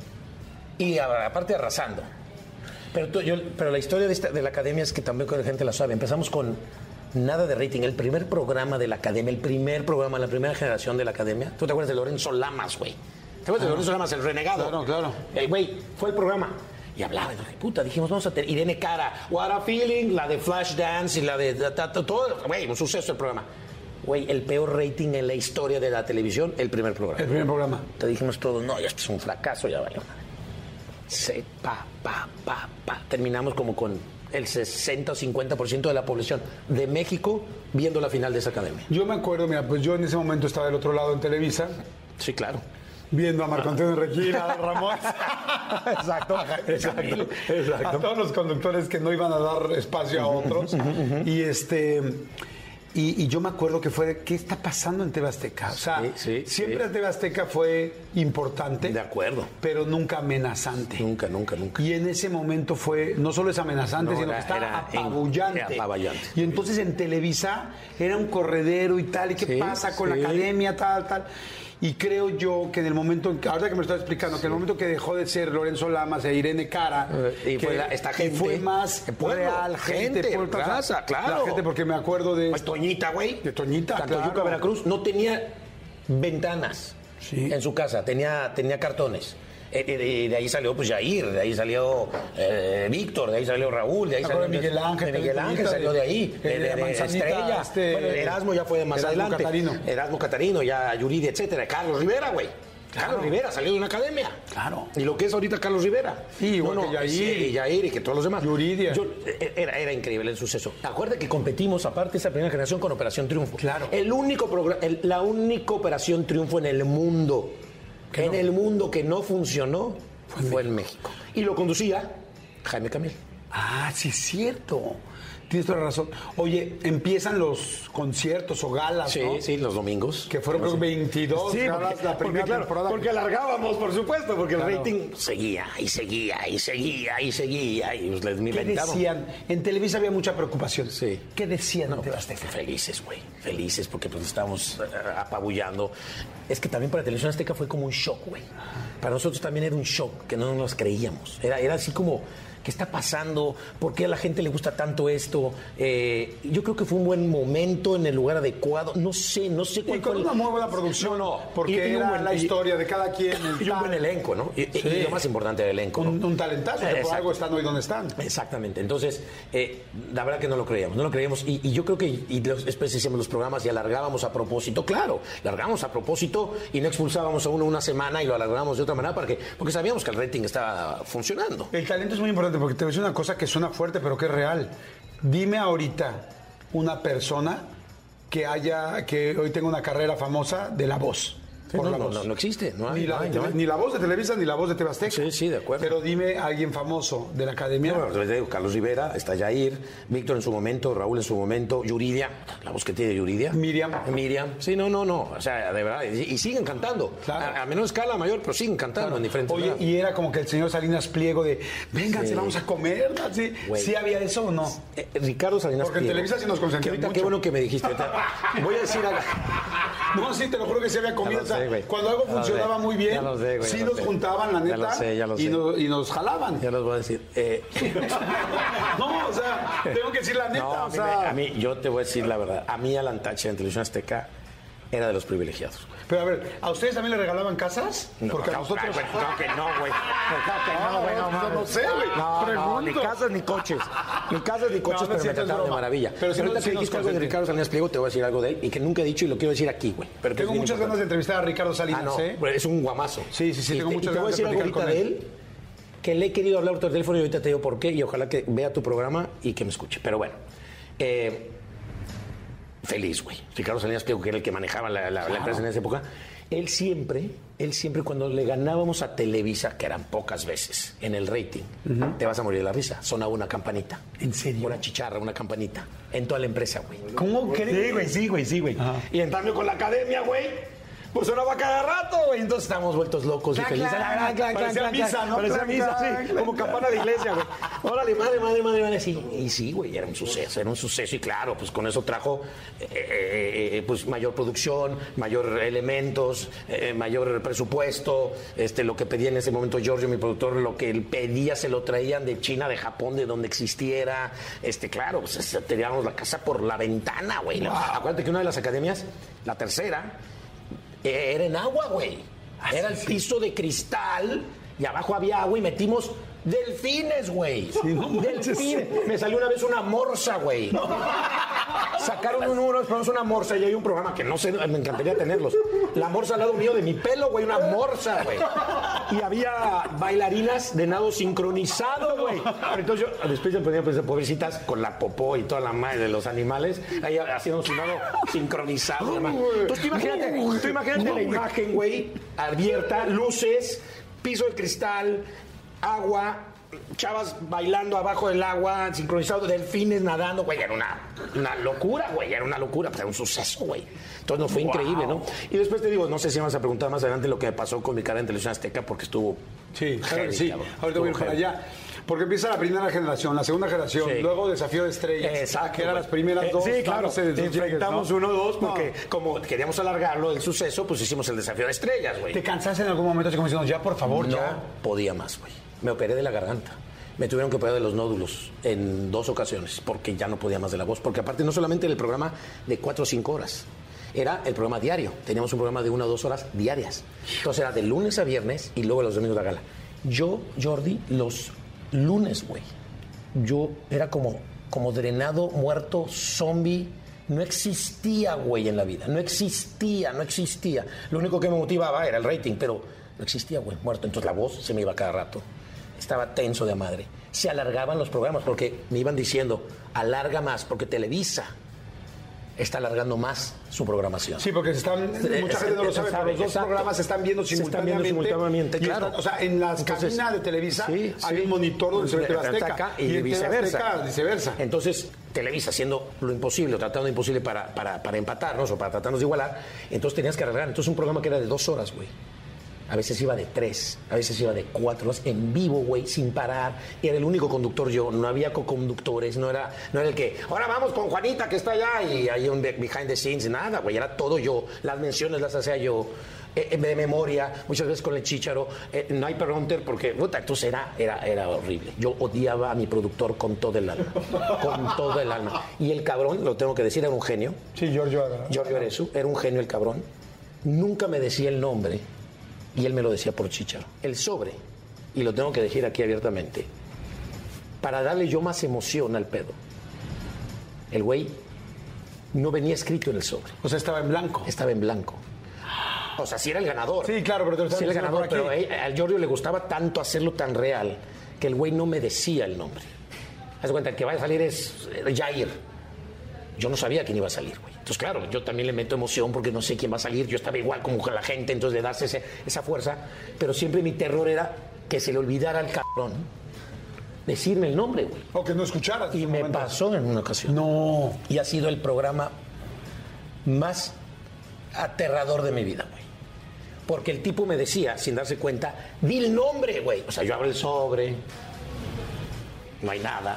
Y a- aparte arrasando. Pero, tú- yo- pero la historia de, esta- de la Academia es que también la gente la sabe. Empezamos con nada de rating. El primer programa de la Academia, el primer programa, la primera generación de la Academia. ¿Tú te acuerdas de Lorenzo Lamas, güey? ¿Te acuerdas de Ah. Lorenzo Lamas, el renegado? Claro, claro. El güey fue el programa. Y hablaba, y dije, puta, dijimos, vamos a tener Irene Cara, What a Feeling, la de Flash Dance y la de ta- todo, güey, un suceso el programa. Güey, el peor rating en la historia de la televisión, el primer programa. El primer programa. Te dijimos todos, no, ya esto es un fracaso, ya valió. madre". Se, pa, pa, pa, pa. Terminamos como con el 60 o 50% de la población de México viendo la final de esa academia. Yo me acuerdo, mira, pues yo en ese momento estaba del otro lado en Televisa. Sí, claro. Viendo a Marco Antonio Regina, a Ramón. exacto, exacto, exacto. A todos los conductores que no iban a dar espacio a otros. Y este. Y, y yo me acuerdo que fue, ¿qué está pasando en TV Azteca? O sea, Sí, sí, siempre sí. TV Azteca fue importante. De acuerdo. Pero nunca amenazante. Nunca, nunca, nunca. Y en ese momento fue, no solo es amenazante, No, sino era- que estaba era en- apabullante. era apabullante. Y entonces en Televisa era un corredero y tal, ¿y qué pasa con la academia, tal, tal? Y creo yo que en el momento, en que- me lo estás explicando, que en el momento que dejó de ser Lorenzo Lamas e Irene Cara, Eh, y que- fue la- esta gente, fue más pueblo, real, gente, gente, pueblo, claro. La gente, porque me acuerdo de... Pues Toñita, güey. De Toñita, claro. Veracruz, no tenía ventanas en su casa, tenía, tenía cartones. Eh, eh, de ahí salió pues Jair, de ahí salió eh, Víctor, de ahí salió Raúl, de ahí salió de Miguel Ángel, de Miguel Ángel salió de- de ahí, de de, de- de Estrella. este, bueno, Erasmo ya fue más Erasmo adelante. Catarino. Erasmo Catarino, ya Yuridi, etcétera. Carlos Rivera, güey. Carlos Rivera salió de una academia. Claro. Y lo que es ahorita Carlos Rivera. Sí, igual que Yair. sí, y Yair y que todos los demás. Yuridia. Yo- era, era increíble el suceso. Acuérdate que competimos, aparte, esa primera generación con Operación Triunfo. Claro. El único programa, la única Operación Triunfo en el mundo, en el mundo que no funcionó, fue, en México. Y lo conducía Jaime Camil. Ah, sí es cierto. Tienes toda la razón. Oye, empiezan los conciertos o galas, Sí, ¿no? sí, los domingos. Que fueron creo que 22 Sí, galas porque, la porque, primera claro, temporada. porque alargábamos, por supuesto, porque Claro. el rating seguía y seguía y seguía y seguía y pues les ¿Qué decían? En Televisa había mucha preocupación. Sí. ¿Qué decían No, pues, Azteca? felices, güey. Felices porque pues estábamos eh, apabullando. Es que también para Televisión Azteca fue como un shock, güey. Para nosotros también era un shock, que no nos creíamos. Era, era así como, ¿qué está pasando? ¿Por qué a la gente le gusta tanto esto? Eh, yo creo que fue un buen momento en el lugar adecuado. No sé, no sé Y cuál con fue el- una muy buena producción, No, porque y- y un era buen- la y- historia de cada quien. el Y un buen elenco, ¿no? Y, y- Sí. y lo más importante del elenco. ¿no? Un, un talentazo, que por algo están hoy donde están. Exactamente. Entonces, eh, la verdad que no lo creíamos, no lo creíamos. Y, y yo creo que, y los, después hacíamos los programas y alargábamos a propósito. Claro, largábamos a propósito y no expulsábamos a uno una semana y lo alargábamos de otra manera porque, porque sabíamos que el rating estaba funcionando. El talento es muy importante porque te voy a decir una cosa que suena fuerte, pero que es real. Dime ahorita una persona que haya, que hoy tenga una carrera famosa de la voz. Sí, no, no, no, no existe, no hay, ni, la, no hay, de no Tele- hay. ni la voz de Televisa ni la voz de Tebasteca. Sí, sí, de acuerdo. Pero dime a alguien famoso de la academia. Bueno, les digo, Carlos Rivera, está Jair, Víctor en su momento, Raúl en su momento, Yuridia, la voz que tiene Yuridia. Miriam. Miriam. Sí, no, no, no. O sea, de verdad. Y, y siguen cantando. A, a menor escala, mayor, pero siguen cantando en diferentes Oye, lados. y era como que el señor Salinas Pliego de, vénganse, Sí. vamos a comer, ¿no? ¿Sí. ¿Sí había eso o no? Eh, Ricardo Salinas Porque en Pliego. Televisa sí nos consentían Que ahorita, mucho. Qué bueno que me dijiste. Voy a decir algo. No, sí, te lo juro que sí había comido. Sé, güey. cuando algo funcionaba muy bien, sé, güey, sí nos sé. juntaban, la Ya neta, lo sé, ya lo y, nos, y nos jalaban. Ya los voy a decir. Eh, No, o sea, tengo que decir la neta, no, o sea. a mí, yo te voy a decir la verdad. A mí Alan Tache en Televisión Azteca era de los privilegiados. güey. Pero a ver, ¿a ustedes también le regalaban casas? No, Porque a claro, nosotros... claro, claro que no, güey. Claro que no, güey, no, Ah, mames. no sé, güey. No, no, ni casas ni coches. Ni casas ni coches, No, no pero me trataron de maravilla. Pero si ahorita que dijiste algo de. Ricardo Salinas Pliego, te voy a decir algo de él y que nunca he dicho y lo quiero decir aquí, güey. Tengo muchas ganas de entrevistar a Ricardo Salinas, Ah, no, ¿eh? es un guamazo. Sí, sí, sí, tengo muchas a ganas de decir algo platicar ahorita con él que le he querido hablar por teléfono y ahorita te digo por qué y ojalá que vea tu programa y que me escuche. Pero bueno, eh, feliz, güey. Ricardo Salinas Pliego, que era el que manejaba la, la- la empresa en esa época, él siempre, él siempre cuando le ganábamos a Televisa, que eran pocas veces, en el rating, te vas a morir de la risa, sonaba una campanita. ¿En serio? Una chicharra, una campanita. En toda la empresa, güey. ¿Cómo crees? Sí, güey, sí, güey, sí, güey. Y en cambio con la academia, güey. Pues sonaba cada rato, güey. Entonces estábamos vueltos locos y felices. parecía misa. ¿no? Parecía misa, sí. Como campana de iglesia, güey. Órale, madre, madre, madre, madre. Sí, y sí, güey, era un suceso, era un suceso. Y claro, pues con eso trajo eh, eh, eh, pues mayor producción, mayor elementos, eh, mayor presupuesto. Este, lo que pedía en ese momento Giorgio, mi productor, lo que él pedía se lo traían de China, de Japón, de donde existiera. Este, claro, pues tirábamos la casa por la ventana, güey. Acuérdate que una de las academias, la tercera, era en agua, güey. Era el piso de cristal y abajo había agua y metimos delfines, güey. Delfín. Me salió una vez una morsa, güey. Sacaron un número, esperamos una morsa y hay un programa que no sé, me encantaría tenerlos. La morsa al lado mío de mi pelo, güey, una morsa, güey. Y había bailarinas de nado sincronizado, güey. Entonces yo después me ponía pues, pobrecitas con la popó y toda la madre de los animales, ahí haciendo su nado sincronizado. Entonces tú imagínate, tú imagínate la imagen, güey, abierta, luces, piso de cristal, agua, chavas bailando abajo del agua, sincronizado, delfines nadando, güey, era una, una locura, güey, era una locura, pues era un suceso, güey. Entonces nos fue increíble, ¿no? Y después te digo, no sé si vas a preguntar más adelante lo que me pasó con mi cara en televisión azteca porque estuvo... Sí, claro que sí. Ahorita voy a ir para allá. Porque empieza la primera generación, la segunda generación, Sí. luego Desafío de Estrellas. Exacto. Que eran las primeras Eh, dos. Sí, claro. no Enfrentamos ¿no? uno o dos porque No. como queríamos alargarlo el suceso, pues hicimos el desafío de estrellas, güey. ¿Te cansaste en algún momento así como diciendo, ya por favor, no ya? podía más, güey. Me operé de la garganta. Me tuvieron que operar de los nódulos en dos ocasiones porque ya no podía más de la voz. Porque aparte no solamente era el programa de cuatro o cinco horas, era el programa diario. Teníamos un programa de una o dos horas diarias. Entonces era de lunes a viernes y luego los domingos la gala. Yo, Jordi, los lunes, güey, yo era como, como drenado, muerto, zombie. No existía, güey, en la vida. No existía, no existía. Lo único que me motivaba era el rating, pero no existía, güey, muerto. Entonces la voz se me iba cada rato. Estaba tenso de madre. Se alargaban los programas porque me iban diciendo, alarga más, porque Televisa está alargando más su programación. Sí, porque se están, Eh, mucha gente no lo sabe, pero los dos exacto. programas se están viendo Se están simultáneamente. viendo simultáneamente, y claro. o sea, en las Entonces, cabinas de Televisa sí, hay sí. un monitor donde se ve Azteca, y, TV viceversa. Azteca, viceversa. Entonces, Televisa haciendo lo imposible, o tratando lo imposible para, para, para empatarnos o para tratarnos de igualar, entonces tenías que arreglar. Entonces un programa que era de dos horas, güey. A veces iba de tres, a veces iba de cuatro en vivo, güey, sin parar. Era el único conductor yo, no había co-conductores, no era, no era el que, ahora vamos con Juanita que está allá y hay un be- behind the scenes, nada, güey, era todo yo. Las menciones las hacía yo. eh, eh, de memoria, muchas veces con el chicharo, eh, no hay pregunter porque, puta, entonces era, era, era horrible. Yo odiaba a mi productor con todo el alma, con todo el alma. Y el cabrón, lo tengo que decir, era un genio. Sí, Giorgio era. Giorgio Arezu, era un genio el cabrón. Nunca me decía el nombre y él me lo decía por chicharo. El sobre, y lo tengo que decir aquí abiertamente, para darle yo más emoción al pedo. El güey no venía escrito en el sobre. O sea, estaba en blanco. Estaba en blanco. O sea, sí era el ganador. Sí, claro, pero te lo Sí era el ganador, pero a- al Giorgio le gustaba tanto hacerlo tan real que el güey no me decía el nombre. Haz cuenta, el que va a salir es eh, Jair. Yo no sabía quién iba a salir, güey. Entonces, claro, yo también le meto emoción porque no sé quién va a salir. Yo estaba igual como con la gente, entonces de darse ese- esa fuerza. Pero siempre mi terror era que se le olvidara al cabrón decirme el nombre, güey. O que no escucharas. Y me pasó en una ocasión. No. Y ha sido el programa más aterrador de mi vida, güey. Porque el tipo me decía, sin darse cuenta, di el nombre, güey. O sea, yo abro el sobre, no hay nada,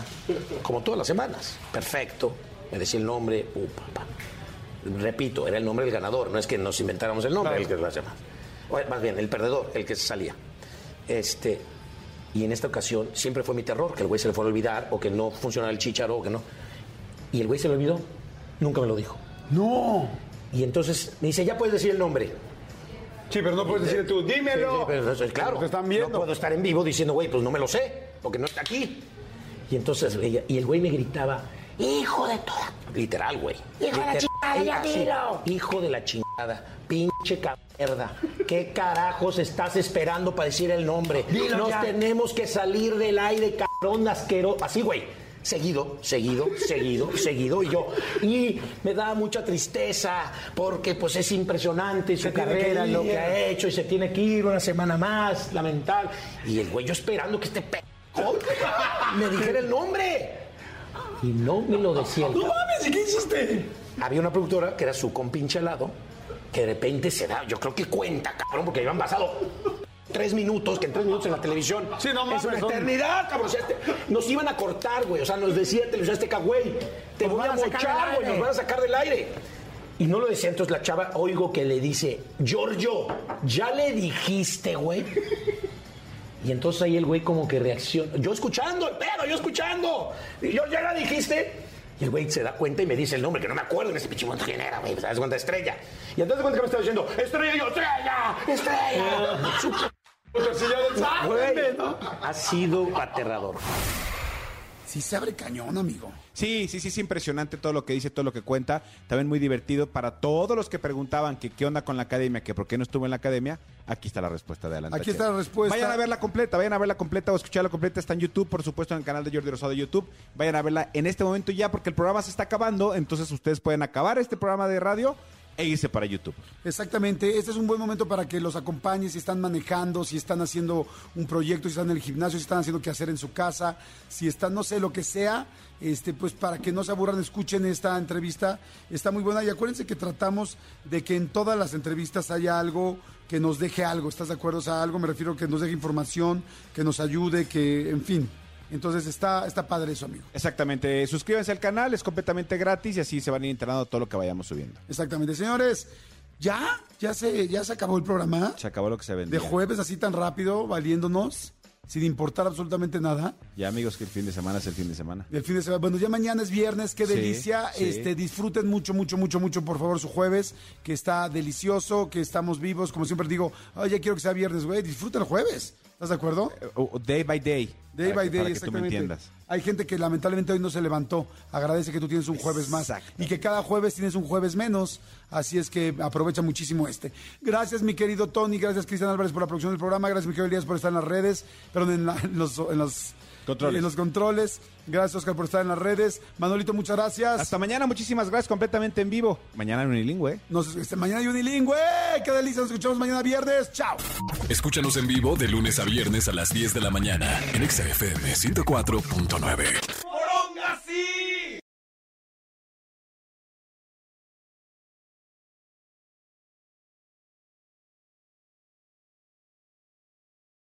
como todas las semanas. Perfecto. Me decía el nombre, uh, papá. Repito, era el nombre del ganador, no es que nos inventáramos el nombre, el que las. O, Más bien, el perdedor, el que salía. Este, y en esta ocasión siempre fue mi terror, que el güey se le fuera a olvidar, o que no funcionara el chicharo, o que no. Y el güey se le olvidó, nunca me lo dijo. No. Y entonces me dice, ya puedes decir el nombre. Sí, pero no puedes decir tú, dímelo. Sí, sí, pero, entonces, claro, Te están viendo. no puedo estar en vivo diciendo, güey, pues no me lo sé, porque no está aquí. Y entonces, y el güey me gritaba, hijo de toda... Literal, güey. Hijo de la chingada, ya. Hijo de la chingada, pinche mierda. ¿Qué carajos estás esperando para decir el nombre? Dilo Nos ya. tenemos que salir del aire, cabrón asquero. Así, güey. Seguido, seguido, seguido, seguido. Y yo, y me da mucha tristeza porque pues es impresionante su carrera, lo que ha hecho y se tiene que ir una semana más, lamentable. Y el güey yo esperando que este p me dijera el nombre. Y no me lo decía. el No mames, ¿y qué hiciste? Había una productora que era su compinche al lado, que de repente se da, yo creo que cuenta, cabrón, porque habían pasado tres minutos, que en tres minutos en la televisión Sí, no es mames, una eternidad, cabrón. O sea, este- nos iban a cortar, güey. O sea, nos decía televisión Azteca, güey, te Nos voy a mochar, güey, nos van a sacar del aire. Y no lo decía, entonces la chava, oigo que le dice, Giorgio, ¿ya le dijiste, güey? Y entonces ahí el güey como que reacciona. Yo escuchando, el pedo, yo escuchando. Y yo, ¿ya la dijiste? Y el güey se da cuenta y me dice el nombre, que no me acuerdo en ese pinche quién era, güey. ¿Te das cuenta? Estrella. Y entonces cuenta que me está diciendo, Estrella, yo, Estrella, Estrella. Su Güey, ha sido aterrador. Sí se abre cañón, amigo. Sí, sí, sí, es impresionante todo lo que dice, todo lo que cuenta. También muy divertido para todos los que preguntaban que qué onda con la academia, que por qué no estuvo en la academia. Aquí está la respuesta de adelante. Aquí está la respuesta. Vayan a verla completa, vayan a verla completa o escucharla completa. Está en YouTube, por supuesto, en el canal de Jordi Rosado de YouTube. Vayan a verla en este momento ya porque el programa se está acabando. Entonces ustedes pueden acabar este programa de radio e irse para YouTube. Exactamente, este es un buen momento para que los acompañes si están manejando, si están haciendo un proyecto, si están en el gimnasio, si están haciendo qué hacer en su casa, si están, no sé, lo que sea, este, pues para que no se aburran, escuchen esta entrevista, está muy buena y acuérdense que tratamos de que en todas las entrevistas haya algo que nos deje algo, ¿estás de acuerdo? O sea, algo me refiero que nos deje información, que nos ayude, que, en fin. Entonces está, está padre eso, amigo. Exactamente. Suscríbanse al canal, es completamente gratis y así se van a ir enterando todo lo que vayamos subiendo. Exactamente. Señores, ¿ya? ¿Ya se, ya se acabó el programa? Se acabó lo que se vendía. De jueves así tan rápido, valiéndonos, sin importar absolutamente nada. Ya amigos que el fin de semana es el fin de semana. El fin de semana. Bueno, ya mañana es viernes, qué delicia. sí. Este, disfruten mucho, mucho, mucho, mucho, por favor, su jueves, que está delicioso, que estamos vivos. Como siempre digo, ay, ya quiero que sea viernes, güey. Disfruta el jueves. ¿Estás de acuerdo? O day by day. Day by que- day, para que tú me entiendas. Hay gente que lamentablemente hoy no se levantó. Agradece que tú tienes un jueves más. Y que cada jueves tienes un jueves menos. Así es que aprovecha muchísimo este. Gracias, mi querido Tony. Gracias, Cristian Álvarez, por la producción del programa. Gracias, mi querido Elías, por estar en las redes. Perdón, en, la- en los, en los Controles. En los controles. Gracias, Oscar, por estar en las redes. Manolito, muchas gracias. Hasta mañana, muchísimas gracias, completamente en vivo. Mañana en Unilingüe. Nos, este, mañana hay Unilingüe. ¡Qué delicia! Nos escuchamos mañana viernes. ¡Chao! Escúchanos en vivo de lunes a viernes a las 10 de la mañana en Exa FM 104.9.